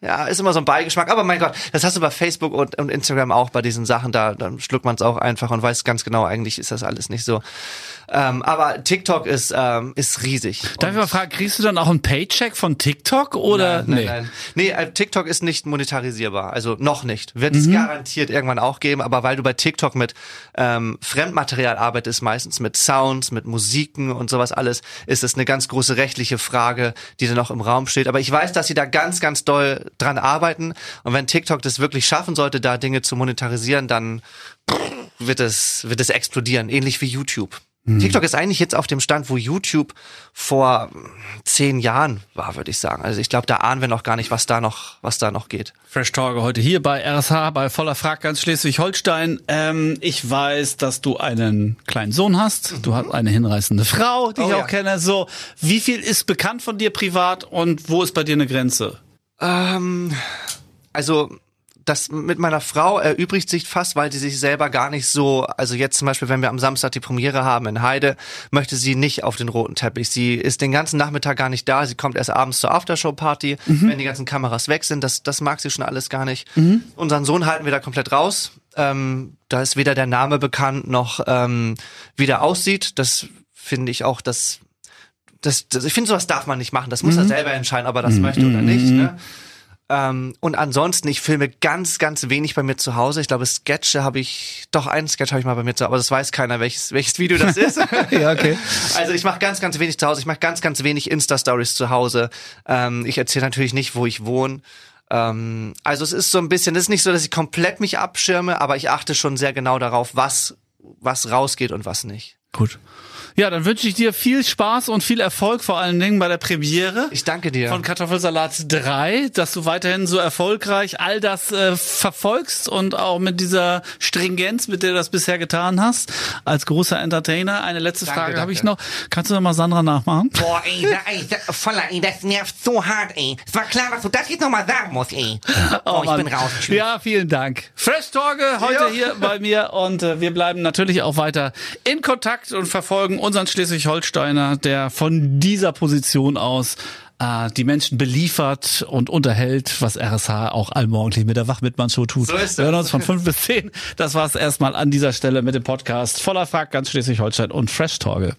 ja ist immer so ein Beigeschmack. Aber mein Gott, das hast du bei Facebook und, und Instagram auch bei diesen Sachen. Da dann schluckt man es auch einfach und weiß ganz genau, eigentlich ist das alles nicht so. Ähm, aber TikTok ist ähm, ist riesig. Darf ich mal fragen, kriegst du dann auch einen Paycheck von TikTok oder? Nein, nein, nein. Nee, äh, TikTok ist nicht monetarisierbar. Also noch nicht. Wird Mhm. es garantiert irgendwann auch geben, aber weil du bei TikTok mit ähm, Fremdmaterial arbeitest, meistens mit Sounds, mit Musiken und sowas alles, ist es eine ganz große rechtliche Frage, die da noch im Raum steht. Aber ich weiß, dass sie da ganz, ganz doll dran arbeiten. Und wenn TikTok das wirklich schaffen sollte, da Dinge zu monetarisieren, dann wird es, wird es explodieren. Ähnlich wie YouTube. TikTok ist eigentlich jetzt auf dem Stand, wo YouTube vor zehn Jahren war, würde ich sagen. Also ich glaube, da ahnen wir noch gar nicht, was da noch, was da noch geht. Fresh Talk heute hier bei RSH, bei Voller Frag ganz Schleswig-Holstein. Ähm, ich weiß, dass du einen kleinen Sohn hast. Du hast eine hinreißende Frau, die Oh ich ja. auch kenne. So, wie viel ist bekannt von dir privat und wo ist bei dir eine Grenze? Ähm, also das mit meiner Frau erübrigt sich fast, weil sie sich selber gar nicht so, also jetzt zum Beispiel, wenn wir am Samstag die Premiere haben in Heide, möchte sie nicht auf den roten Teppich. Sie ist den ganzen Nachmittag gar nicht da. Sie kommt erst abends zur Aftershow-Party, wenn die ganzen Kameras weg sind. Das, das mag sie schon alles gar nicht. Unseren Sohn halten wir da komplett raus. Ähm, da ist weder der Name bekannt noch ähm, wie der aussieht. Das finde ich auch, das das, das, ich finde, sowas darf man nicht machen. Das muss er selber entscheiden, ob er das möchte oder nicht. Ne? Ähm, und ansonsten, ich filme ganz, ganz wenig bei mir zu Hause. Ich glaube, Sketche habe ich, doch einen Sketch habe ich mal bei mir zu Hause, aber das weiß keiner, welches, welches Video das ist. Ja, okay. Also ich mache ganz, ganz wenig zu Hause. Ich mache ganz, ganz wenig Insta-Stories zu Hause. Ähm, ich erzähle natürlich nicht, wo ich wohne. Ähm, also es ist so ein bisschen, es ist nicht so, dass ich komplett mich abschirme, aber ich achte schon sehr genau darauf, was, was rausgeht und was nicht. Gut. Ja, dann wünsche ich dir viel Spaß und viel Erfolg, vor allen Dingen bei der Premiere. Ich danke dir. von Kartoffelsalat 3, dass du weiterhin so erfolgreich all das äh, verfolgst und auch mit dieser Stringenz, mit der du das bisher getan hast, als großer Entertainer. Eine letzte Danke, Frage habe ich noch. Kannst du noch mal Sandra nachmachen? Boah, ey, da, ey, da, voller, ey, das nervt so hart, ey. Es war klar, dass du das jetzt nochmal sagen musst, ey. Oh, ich bin Mann. raus. Tschüss. Ja, vielen Dank. Fresh Torge heute Ja. hier bei mir und äh, wir bleiben natürlich auch weiter in Kontakt und verfolgen unseren Schleswig-Holsteiner, der von dieser Position aus äh, die Menschen beliefert und unterhält, was RSH auch allmorgendlich mit der Wachmitmann-Show tut. So ist wir hören das. uns von fünf bis zehn. Das war's erstmal an dieser Stelle mit dem Podcast voller Frag ganz Schleswig-Holstein und Fresh Torge.